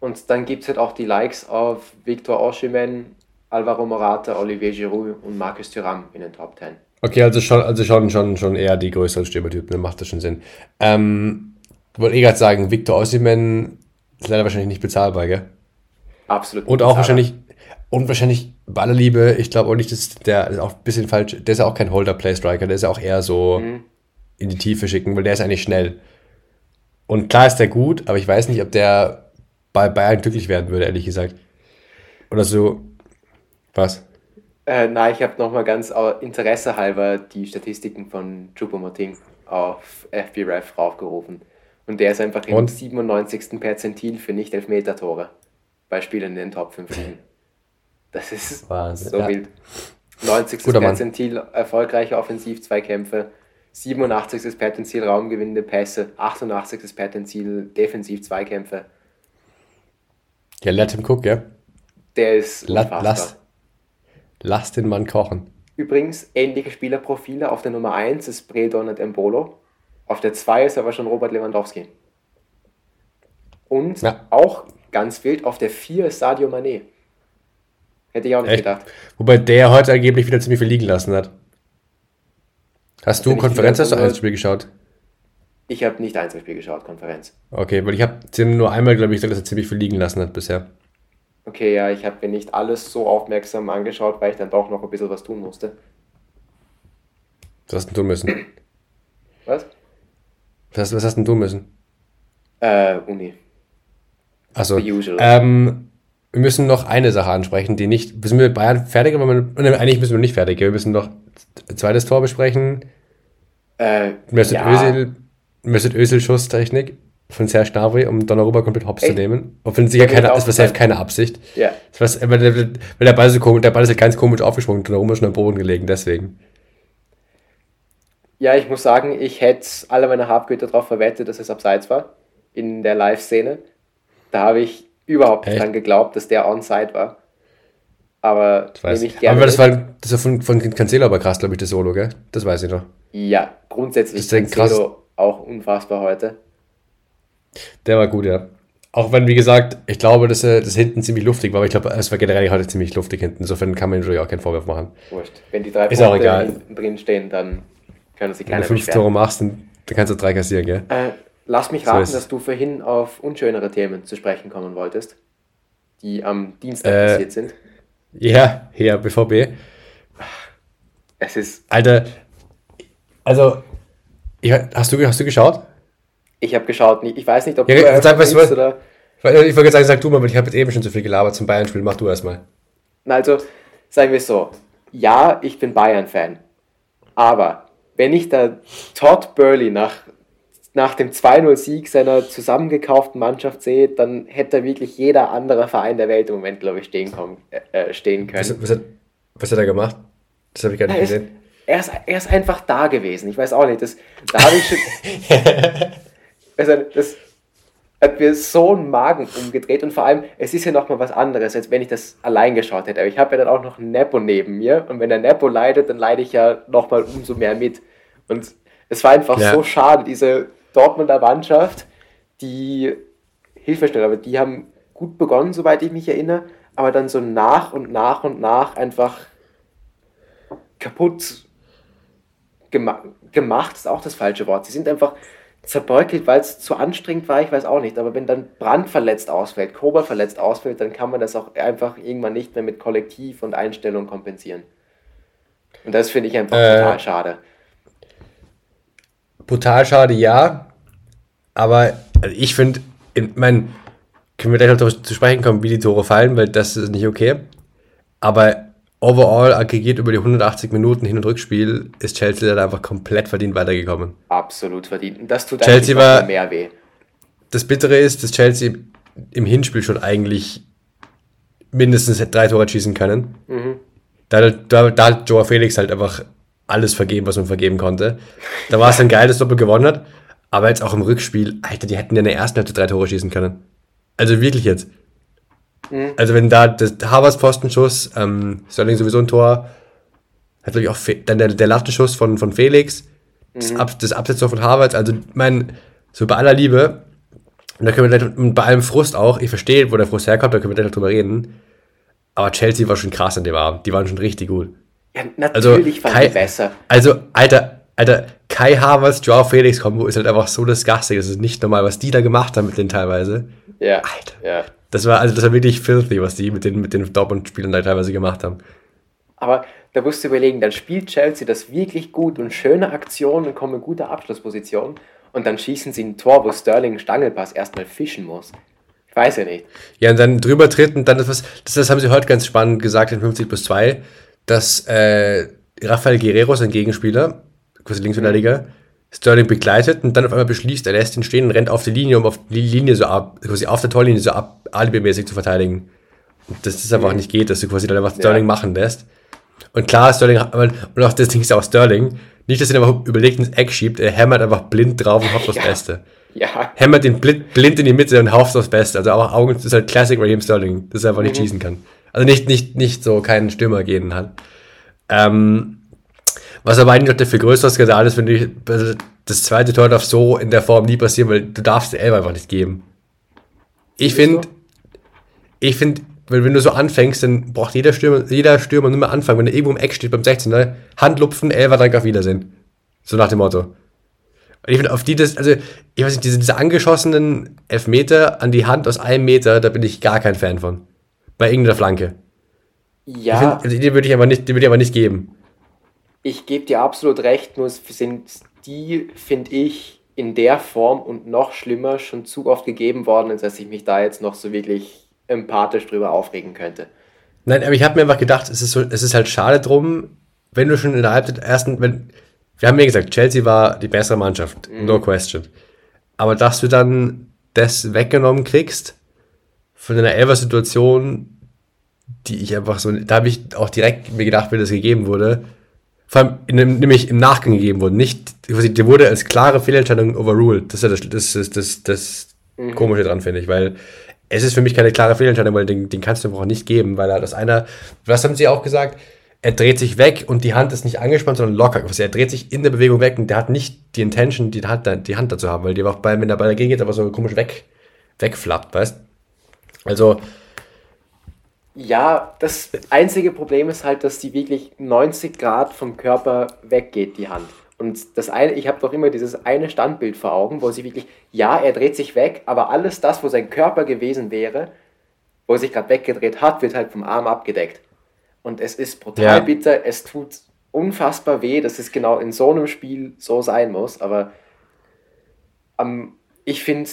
Und dann gibt es halt auch die Likes auf Victor Osimhen, Alvaro Morata, Olivier Giroud und Marcus Thuram in den Top 10. Okay, also schon, also schon, schon, schon eher die größeren Stürmertypen, dann macht das schon Sinn. Ähm, ich wollte eh gerade sagen, Victor Osimhen ist leider wahrscheinlich nicht bezahlbar, gell? Absolut. Und auch wahrscheinlich, und wahrscheinlich bei aller Liebe, ich glaube auch nicht, dass der ist auch ein bisschen falsch, der ist ja auch kein Holder-Play-Striker, der ist ja auch eher so Mhm. in die Tiefe schicken, weil der ist eigentlich schnell. Und klar ist der gut, aber ich weiß nicht, ob der bei Bayern glücklich werden würde, ehrlich gesagt. Oder so. Was? Äh, nein, ich habe nochmal ganz au- Interesse halber die Statistiken von Choupo-Moting auf FBref raufgerufen. Und der ist einfach im Und? 97. Perzentil für Nicht-Elfmeter-Tore bei Spielen in den Top 5 Ligen. Das ist Wahnsinn, so ja. wild. 90. Guter Mann. Perzentil erfolgreiche Offensiv-Zweikämpfe, 87. Perzentil raumgewinnende Pässe, 88. Perzentil Defensiv-Zweikämpfe. Ja, let him cook, ja. Der ist unfassbar. lass, lass den Mann kochen. Übrigens, ähnliche Spielerprofile. Auf der Nummer 1 ist Bredon und Embolo. Auf der 2 ist aber schon Robert Lewandowski. Und Ja. auch ganz wild, auf der 4 ist Sadio Mané. Hätte ich auch nicht Echt? gedacht. Wobei der heute angeblich wieder ziemlich viel liegen lassen hat. Hast du Bin ich Konferenz, hast du ein Spiel geschaut? Ich habe nicht Einzelspiel geschaut, Konferenz. Okay, weil ich habe Tim nur einmal, glaube ich, gesagt, dass er ziemlich viel liegen lassen hat bisher. Okay, ja, ich habe mir nicht alles so aufmerksam angeschaut, weil ich dann doch noch ein bisschen was tun musste. Was hast du denn tun müssen? Was? Was hast, was hast du denn tun müssen? Äh, Uni. Also, ähm, wir müssen noch eine Sache ansprechen, die nicht. Sind wir mit Bayern fertig? Aber ne, eigentlich müssen wir nicht fertig. Wir müssen noch ein zweites Tor besprechen. Äh, Mesut ja, Özil, Mesut Özil Schusstechnik von Serge Gnabry, um Donnarumma komplett hops zu nehmen. Offensichtlich keine, ist ist was safe keine Absicht. Ja. Das weil, der, weil der Ball so komisch, der Ball ist halt ganz komisch aufgesprungen, Donnarumma ist schon am Boden gelegen, deswegen. Ja, ich muss sagen, ich hätte alle meine Habgüter darauf verwettet, dass es abseits war. In der Live-Szene. Da habe ich überhaupt nicht dran geglaubt, dass der on-side war. Aber Das weiß nehme ich gerne. Aber das war, das war von, von Cancelo aber krass, glaube ich, das Solo, gell? Das weiß ich noch. ja, grundsätzlich Das ist Cancelo auch unfassbar heute. Der war gut, ja. Auch wenn, wie gesagt, ich glaube, dass er das hinten ziemlich luftig war, aber ich glaube, es war generell heute ziemlich luftig hinten. Insofern kann man ihm natürlich auch keinen Vorwurf machen. Wurscht. Wenn die drei Ist auch egal. drin stehen, dann können sich Wenn du keiner fünf. Tore machst, dann, dann kannst du drei kassieren, gell? Äh, lass mich So raten, es. dass du vorhin auf unschönere Themen zu sprechen kommen wolltest, die am Dienstag Äh, passiert sind. Ja, ja, BVB. Es ist, Alter, also, ich, hast, du, hast du geschaut? ich habe geschaut, ich weiß nicht, ob Ja, du sag, eröffnet was- was- oder... Ich wollte jetzt sagen, sag du mal, weil ich habe jetzt eben schon zu viel gelabert zum Bayern-Spiel. Mach du erstmal. Na, Also, sagen wir es so. Ja, ich bin Bayern-Fan. Aber wenn ich da Todd Burley nach, nach dem 2-0-Sieg seiner zusammengekauften Mannschaft sehe, dann hätte wirklich jeder andere Verein der Welt im Moment, glaube ich, stehen, kommen, äh, stehen können. Was, was, hat, was hat er gemacht? Das habe ich gar nicht ist, gesehen. Er, ist, er ist einfach da gewesen. Ich weiß auch nicht. Das, da habe ich schon. also, das hat mir so einen Magen umgedreht und vor allem, es ist ja nochmal was anderes, als wenn ich das allein geschaut hätte. Aber ich habe ja dann auch noch einen Nepo neben mir und wenn der Nepo leidet, dann leide ich ja nochmal umso mehr mit. Und es war einfach Ja. so schade, diese Dortmunder Mannschaft, die Hilfe schnell, aber die haben gut begonnen, soweit ich mich erinnere, aber dann so nach und nach und nach einfach kaputt gema gemacht, ist auch das falsche Wort. Sie sind einfach zerbeutelt, weil es zu anstrengend war, ich weiß auch nicht. Aber wenn dann Brand verletzt ausfällt, Kober verletzt ausfällt, dann kann man das auch einfach irgendwann nicht mehr mit Kollektiv und Einstellung kompensieren. Und das finde ich einfach Äh, total schade. Brutal schade, ja. Aber also ich finde, ich meine, können wir gleich noch darauf zu sprechen kommen, wie die Tore fallen, weil das ist nicht okay. Aber overall aggregiert über die 180 Minuten Hin- und Rückspiel ist Chelsea dann einfach komplett verdient weitergekommen. Absolut verdient. Das tut Chelsea war- mehr weh. Das Bittere ist, dass Chelsea im Hinspiel schon eigentlich mindestens drei Tore schießen können. Da, da, da hat Joao Felix halt einfach alles vergeben, was man vergeben konnte. Da war es dann geil, dass Doppel gewonnen hat. Aber jetzt auch im Rückspiel, Alter, die hätten ja in der ersten Hälfte drei Tore schießen können. Also wirklich jetzt. Also wenn da das Havers Postenschuss, ähm, Sterling sowieso ein Tor, hat glaube ich auch Fe dann der, der Lattenschuss von, von Felix, das, Ab, das Absetztor von Havertz, also mein, so bei aller Liebe, und da können wir gleich, und bei allem Frust auch, ich verstehe, wo der Frust herkommt, da können wir gleich noch drüber reden, Aber Chelsea war schon krass an dem Abend. Die waren schon richtig gut. Ja, natürlich also, waren die besser. Also, Alter, Alter, Kai Havertz, Joao Felix Kombo ist halt einfach so disgusting. Das ist nicht normal, was die da gemacht haben mit denen teilweise. Ja. Alter. Ja. Das war, also das war wirklich filthy, was die mit den, mit den Dortmund-Spielern da teilweise gemacht haben. Aber da musst du überlegen, dann spielt Chelsea das wirklich gut und schöne Aktionen und kommen in gute Abschlussposition und dann schießen sie ein Tor, wo Sterling Stangelpass erstmal fischen muss. Ich weiß ja nicht. Ja, und dann drüber treten, dann das, das, das haben sie heute ganz spannend gesagt in 50 plus 2, dass äh, Rafael Guerrero, sein Gegenspieler, quasi Linksverteidiger, Sterling begleitet und dann auf einmal beschließt, er lässt ihn stehen und rennt auf die Linie, um auf die Linie so ab, quasi auf der Torlinie so ab, alibimäßig zu verteidigen. Und dass das einfach nicht geht, dass du quasi dann einfach Sterling ja. machen lässt. Und klar, Sterling, und auch das Ding ist auch Sterling, nicht, dass er ihn einfach überlegt ins Eck schiebt, er hämmert einfach blind drauf und hofft aufs ja. Beste. Ja. Hämmert ihn blind, blind in die Mitte und hofft aufs Beste. Also auch Augen, das ist halt Classic Raheem Sterling, dass er einfach mhm. nicht schießen kann. Also nicht, nicht, nicht so keinen Stürmer gehen hat. Ähm, was aber eigentlich noch der viel größere Skandal ist, wenn du, also das zweite Tor darf so in der Form nie passieren, weil du darfst den Elber einfach nicht geben. Ich finde, ich finde, weil wenn du so anfängst, dann braucht jeder Stürmer, jeder Stürmer nur mal anfangen. Wenn er irgendwo im Eck steht beim 16er, Handlupfen, Elfer, danke auf Wiedersehen. So nach dem Motto. Und ich finde, auf die das, also, ich weiß nicht, diese, diese angeschossenen Elfmeter an die Hand aus einem Meter, da bin ich gar kein Fan von. Bei irgendeiner Flanke. Ja. Find, also die würde ich aber nicht, die würde ich aber nicht geben. Ich gebe dir absolut recht, nur sind die, finde ich, in der Form und noch schlimmer schon zu oft gegeben worden, als dass ich mich da jetzt noch so wirklich empathisch drüber aufregen könnte. Nein, aber ich habe mir einfach gedacht, es ist, so, es ist halt schade drum, wenn du schon innerhalb der ersten, wenn, wir haben ja gesagt, Chelsea war die bessere Mannschaft, mhm. no question. Aber dass du dann das weggenommen kriegst von einer Elfer-Situation, die ich einfach so, da habe ich auch direkt mir gedacht, wenn das gegeben wurde, vor allem in nämlich im Nachgang gegeben wurde, nicht, die wurde als klare Fehlentscheidung overruled. Das ist ja das, das, das, das, das mhm. Komische dran, finde ich, weil es ist für mich keine klare Fehlentscheidung, weil den, den kannst du einfach nicht geben, weil er das einer, was haben sie auch gesagt? Er dreht sich weg und die Hand ist nicht angespannt, sondern locker. Also er dreht sich in der Bewegung weg und der hat nicht die Intention, die Hand, die Hand dazu haben, weil die auch bei, wenn der Ball dagegen geht, aber so komisch weg, wegflappt, weißt? Also. Ja, das einzige Problem ist halt, dass die wirklich 90 Grad vom Körper weggeht, die Hand. Und das eine, ich habe doch immer dieses eine Standbild vor Augen, wo sie wirklich, ja, er dreht sich weg, aber alles das, wo sein Körper gewesen wäre, wo er sich gerade weggedreht hat, wird halt vom Arm abgedeckt. Und es ist brutal ja. bitter, es tut unfassbar weh, dass es genau in so einem Spiel so sein muss, aber ähm, ich finde,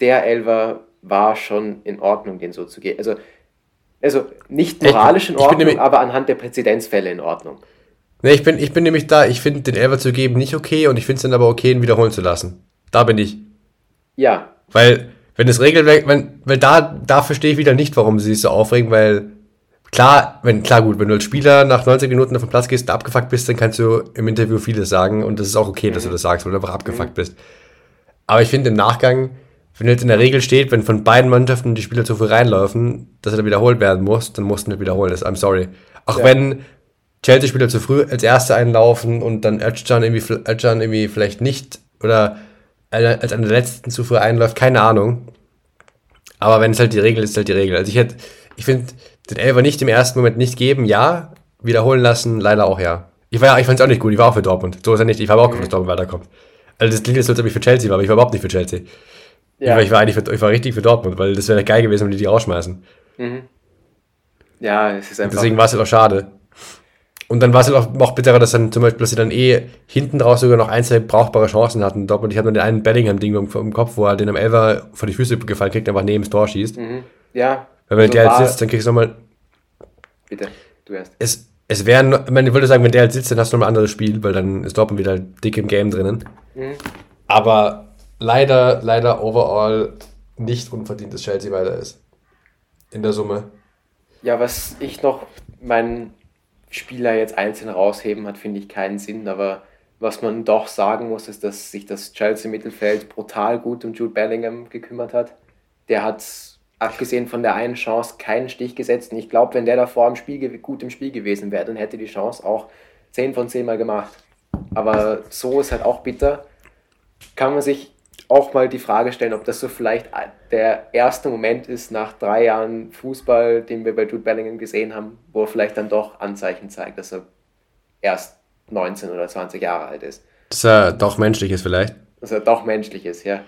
der Elver war schon in Ordnung, den so zu gehen. Also, also nicht moralisch in Ordnung, aber anhand der Präzedenzfälle in Ordnung. Ne, ich bin, ich bin nämlich da, ich finde den Elfer zu geben nicht okay und ich finde es dann aber okay, ihn wiederholen zu lassen. Da bin ich. Ja. Weil, wenn das Regelwerk, wenn, weil da, da verstehe ich wieder nicht, warum sie sich so aufregen, weil klar, wenn, klar gut, wenn du als Spieler nach 90 Minuten auf den Platz gehst und abgefuckt bist, dann kannst du im Interview vieles sagen und das ist auch okay, mhm. dass du das sagst, weil du einfach abgefuckt mhm. bist. Aber ich finde im Nachgang, wenn jetzt in der Regel steht, wenn von beiden Mannschaften die Spieler zu früh reinlaufen, dass er dann wiederholt werden muss, dann musst du nicht wiederholen. Das, I'm sorry. Auch ja. wenn Chelsea-Spieler zu früh als Erste einlaufen und dann Özcan irgendwie, Özcan irgendwie vielleicht nicht oder als einer der letzten zu früh einläuft, keine Ahnung. Aber wenn es halt die Regel ist, ist halt die Regel. Also ich hätte, ich finde, den Elfer nicht im ersten Moment nicht geben, ja. Wiederholen lassen, leider auch ja. Ich war ja, ich fand es auch nicht gut, ich war auch für Dortmund. So ist er nicht, ich habe auch gehofft, dass Dortmund weiterkommt. Also das klingt jetzt, als ob ich für Chelsea war, aber ich war überhaupt nicht für Chelsea. Ja. Ich, war, ich war eigentlich für, ich war richtig für Dortmund, weil das wäre geil gewesen, wenn die die rausschmeißen. Mhm. Ja, es ist einfach. deswegen war es halt auch schade. Und dann war es halt auch noch bitterer, dass dann zum Beispiel, dass sie dann eh hinten draus sogar noch ein, zwei brauchbare Chancen hatten. Und ich habe nur den einen Bellingham-Ding im, im, Kopf, wo er den am Elfer vor die Füße gefallen kriegt, einfach neben das Tor schießt. Mhm. Ja. Weil wenn also der jetzt sitzt, dann kriegst du nochmal. Bitte, du erst. Es, es wäre, ich, meine, ich würde sagen, wenn der halt sitzt, dann hast du nochmal ein anderes Spiel, weil dann ist Dortmund wieder dick im Game drinnen. Mhm. Aber leider, leider overall nicht unverdient, dass Chelsea weiter ist. In der Summe. Ja, was ich noch, mein Spieler jetzt einzeln rausheben hat, finde ich keinen Sinn. Aber was man doch sagen muss, ist, dass sich das Chelsea-Mittelfeld brutal gut um Jude Bellingham gekümmert hat. Der hat, abgesehen von der einen Chance, keinen Stich gesetzt. Und ich glaube, wenn der davor im Spiel, gut im Spiel gewesen wäre, dann hätte die Chance auch 10 von 10 Mal gemacht. Aber so ist halt auch bitter. Kann man sich auch mal die Frage stellen, ob das so vielleicht der erste Moment ist nach drei Jahren Fußball, den wir bei Jude Bellingham gesehen haben, wo er vielleicht dann doch Anzeichen zeigt, dass er erst 19 oder 20 Jahre alt ist. Dass er doch menschlich ist vielleicht. Dass er doch menschlich ist, ja.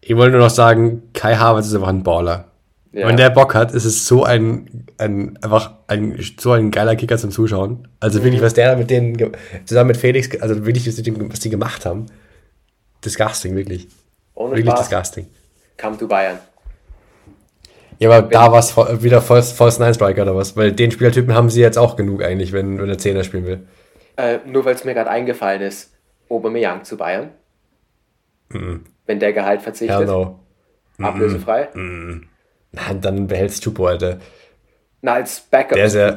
Ich wollte nur noch sagen, Kai Havertz ist einfach ein Baller. ja. Wenn der Bock hat, ist es so ein, ein einfach ein, so ein geiler Kicker zum Zuschauen. Also wirklich, was der mit denen, zusammen mit Felix, also wirklich, was die, was die gemacht haben. Disgusting, wirklich. Ohne Wirklich Spaß, disgusting. come to Bayern. Ja, aber da war es wieder False, False Nine Striker oder was? Weil den Spielertypen haben sie jetzt auch genug eigentlich, wenn, wenn er Zehner spielen will. Äh, nur weil es mir gerade eingefallen ist, Aubameyang zu Bayern. Wenn der Gehalt verzichtet, Hell no. ablösefrei. Na, dann behältst Chupo, Alter. Na, als Backup. Der ist ja-.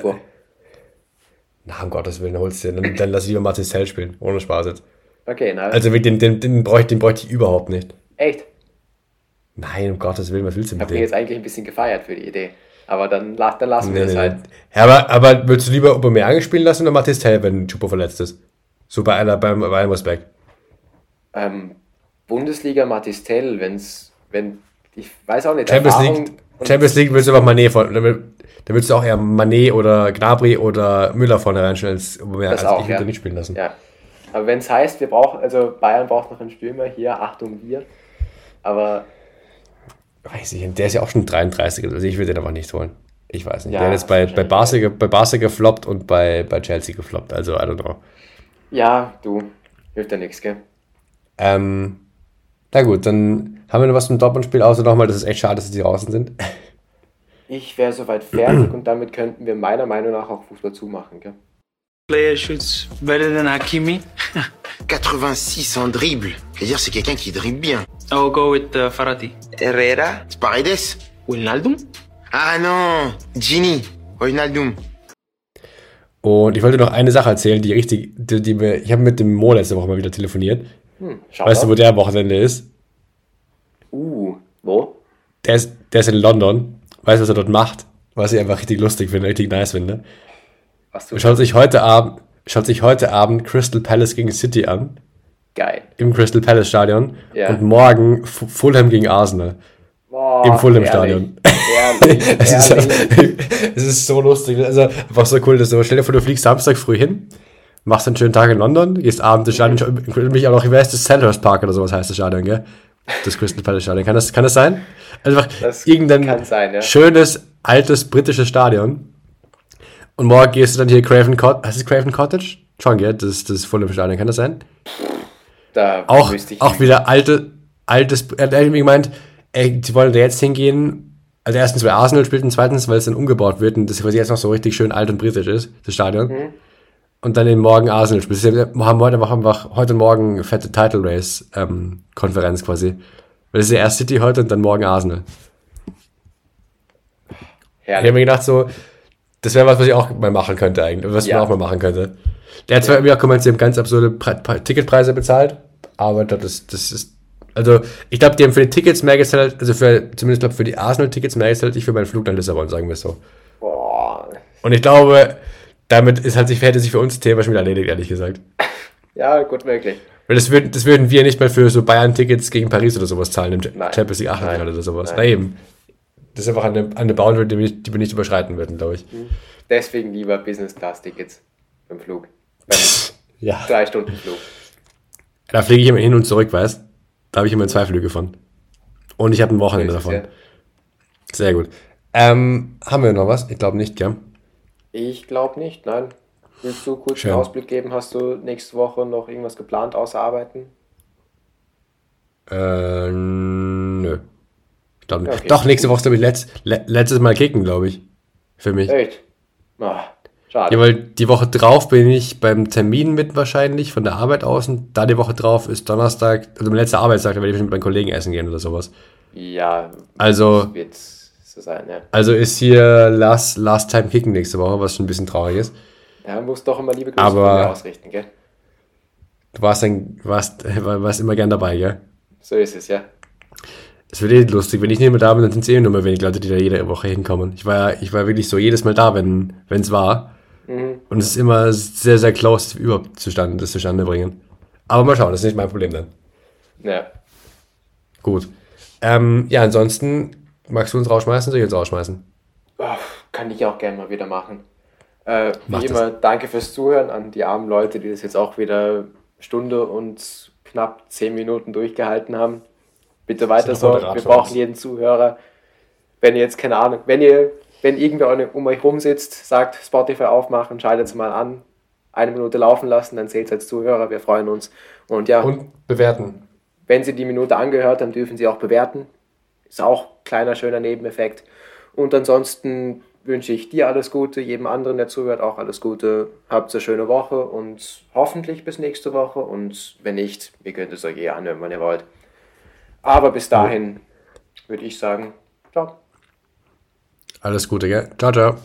Na, um Gottes Willen, holst du den. Dann, dann lass lieber Marcel spielen. Ohne Spaß jetzt. Okay, na, Also den, den, den, bräuchte, den bräuchte ich überhaupt nicht. Echt. Nein, um Gottes Willen, was willst du Ich mit habe mich dem? jetzt eigentlich ein bisschen gefeiert für die Idee. Aber dann, dann lassen wir Nee, es nee, halt. nee. Ja, aber, aber willst du lieber Aubameyang spielen lassen oder Mathis Tell, wenn Chupo verletzt ist? So bei aller, beim, bei allem Respekt. Ähm, Bundesliga Matistel, wenn's, wenn, ich weiß auch nicht, Champions Erfahrung League, Champions League willst du einfach Mané von, da willst du auch eher Mané oder Gnabry oder Müller vorne reinstellen als Aubameyang. Das Also auch, ich würde ja. nicht spielen lassen. Ja. Aber wenn es heißt, wir brauchen, also Bayern braucht noch einen Stürmer, hier, Achtung, wir. Aber Weiß ich, der ist ja auch schon 33, also ich würde den aber nicht holen. Ich weiß nicht. Ja, der hat jetzt bei, bei. Barca, bei Barca gefloppt und bei, bei Chelsea gefloppt, also I don't know. ja, du, hilft ja nichts, gell? Ähm, na gut, dann haben wir noch was zum Dortmund-Spiel, außer nochmal, dass es echt schade ist, dass die draußen sind. Ich wäre soweit fertig und damit könnten wir meiner Meinung nach auch Fußball zumachen, gell? Player shoots better than Hakimi. 86 en dribble. C'est-à-dire, c'est quelqu'un qui dribble bien. I will go with uh, Farati. Herrera Paredes Wijnaldum? Ah non Gini Wijnaldum. Und ich wollte noch eine Sache erzählen, die richtig, die, die mir, ich habe mit dem Mo letzte Woche mal wieder telefoniert. Hm, Weißt du, wo der am Wochenende ist? Uh, wo? Der ist, der ist in London. Weißt du, was er dort macht? Was ich einfach richtig lustig finde, richtig nice finde. Was du schaut sich heute Abend, schaut sich heute Abend Crystal Palace gegen City an. Geil. Im Crystal Palace Stadion. Ja. Und morgen F Fulham gegen Arsenal. Boah, Im Fulham Stadion. Herrlich, Es ist, es ist so lustig. Also einfach so cool. Dass du, stell dir vor, du fliegst Samstag früh hin, machst einen schönen Tag in London, gehst abends ins Stadion, ich mich auch noch, wie heißt das, Sandhurst Park oder sowas heißt das Stadion, gell? Das Crystal Palace Stadion. Kann das, kann das sein? Einfach Das irgendein sein, ja. schönes, altes, britisches Stadion. Und morgen gehst du dann hier Craven Cottage. Heißt es Craven Cottage? Schon, gell? Das ist das Fulham Stadion. Kann das sein? Da Auch, auch wieder alte, altes, er hat irgendwie gemeint, ey, sie wollen da jetzt hingehen, also erstens, weil Arsenal spielt und zweitens, weil es dann umgebaut wird und das quasi jetzt noch so richtig schön alt und britisch ist, das Stadion. Mhm. Und dann eben morgen Arsenal spielt. Wir haben heute einfach, einfach heute Morgen eine fette Title Race ähm, Konferenz quasi. Weil es ist ja erst City heute und dann morgen Arsenal. Ich habe herrlich. mir gedacht, so, das wäre was, was ich auch mal machen könnte eigentlich, was Ja. man auch mal machen könnte. Der hat zwar irgendwie auch gemeint, sie haben ganz absurde Pre Pre Ticketpreise bezahlt, aber das ist, das ist, also ich glaube, die haben für die Tickets mehr gezahlt, also für, zumindest glaube für die Arsenal-Tickets mehr gezahlt, ich für meinen Flug nach Lissabon, sagen wir es so. Boah. Und ich glaube, damit ist halt sich, hätte sich für uns das Thema schon wieder erledigt, ehrlich gesagt. Ja, gut möglich. Weil das würden, das würden wir nicht mal für so Bayern-Tickets gegen Paris oder sowas zahlen, im Nein. Champions League Achtelfinale oder sowas. Nein. Na eben. Das ist einfach eine, eine Boundary, die wir, nicht, die wir nicht überschreiten würden, glaube ich. Deswegen lieber Business-Class-Tickets beim Flug. Ja. drei Stunden Flug. Da fliege ich immer hin und zurück, weißt Da habe ich immer zwei Flüge von. Und ich habe ein Wochenende davon. Sehr gut. Ähm, haben wir noch was? Ich glaube nicht, gell? Ich glaube nicht, nein. Willst du kurz Schön. einen Ausblick geben? Hast du nächste Woche noch irgendwas geplant außer Arbeiten? Äh, nö. Ich glaube nicht. Okay. Doch, nächste Woche ist, glaube ich, letzt, le letztes Mal kicken, glaube ich. Für mich. Echt? Ah, schade. Ja, weil die Woche drauf bin ich beim Termin mit wahrscheinlich von der Arbeit aus und da die Woche drauf ist Donnerstag, also mein letzter Arbeitstag, da werde ich mit meinen Kollegen essen gehen oder sowas. Ja, Also, wird so sein, ja. also ist hier Last, Last Time Kicken nächste Woche, was schon ein bisschen traurig ist. Ja, muss doch immer liebe Grüße Aber- von mir ausrichten, gell? Du warst dann, warst, warst immer gern dabei, gell? So ist es, ja. Es wird eh lustig, wenn ich nicht mehr da bin, dann sind es eh nur mehr wenig Leute, die da jede Woche hinkommen. Ich war, ich war wirklich so jedes Mal da, wenn es war. Mhm. Und es ist immer sehr, sehr close, überhaupt zustande, das zustande bringen. Aber mal schauen, das ist nicht mein Problem dann. Ja. Gut. Ähm, ja, ansonsten magst du uns rausschmeißen, soll ich uns rausschmeißen? Oh, kann ich auch gerne mal wieder machen. Äh, Mach wie das. immer, danke fürs Zuhören an die armen Leute, die das jetzt auch wieder Stunde und knapp zehn Minuten durchgehalten haben. Bitte weiter so. Wir brauchen jeden Zuhörer. Wenn ihr jetzt keine Ahnung, wenn ihr, wenn irgendwer um euch rum sitzt, sagt Spotify aufmachen, schaltet es mal an, eine Minute laufen lassen, dann zählt es als Zuhörer. Wir freuen uns. Und ja, Und bewerten. wenn Sie die Minute angehört haben, dürfen Sie auch bewerten. Ist auch kleiner, schöner Nebeneffekt. Und ansonsten wünsche ich dir alles Gute, jedem anderen, der zuhört, auch alles Gute. Habt eine schöne Woche und hoffentlich bis nächste Woche. Und wenn nicht, ihr könnt es euch eh anhören, wann ihr wollt. Aber bis dahin würde ich sagen, ciao. Alles Gute, gell? Ciao, ciao.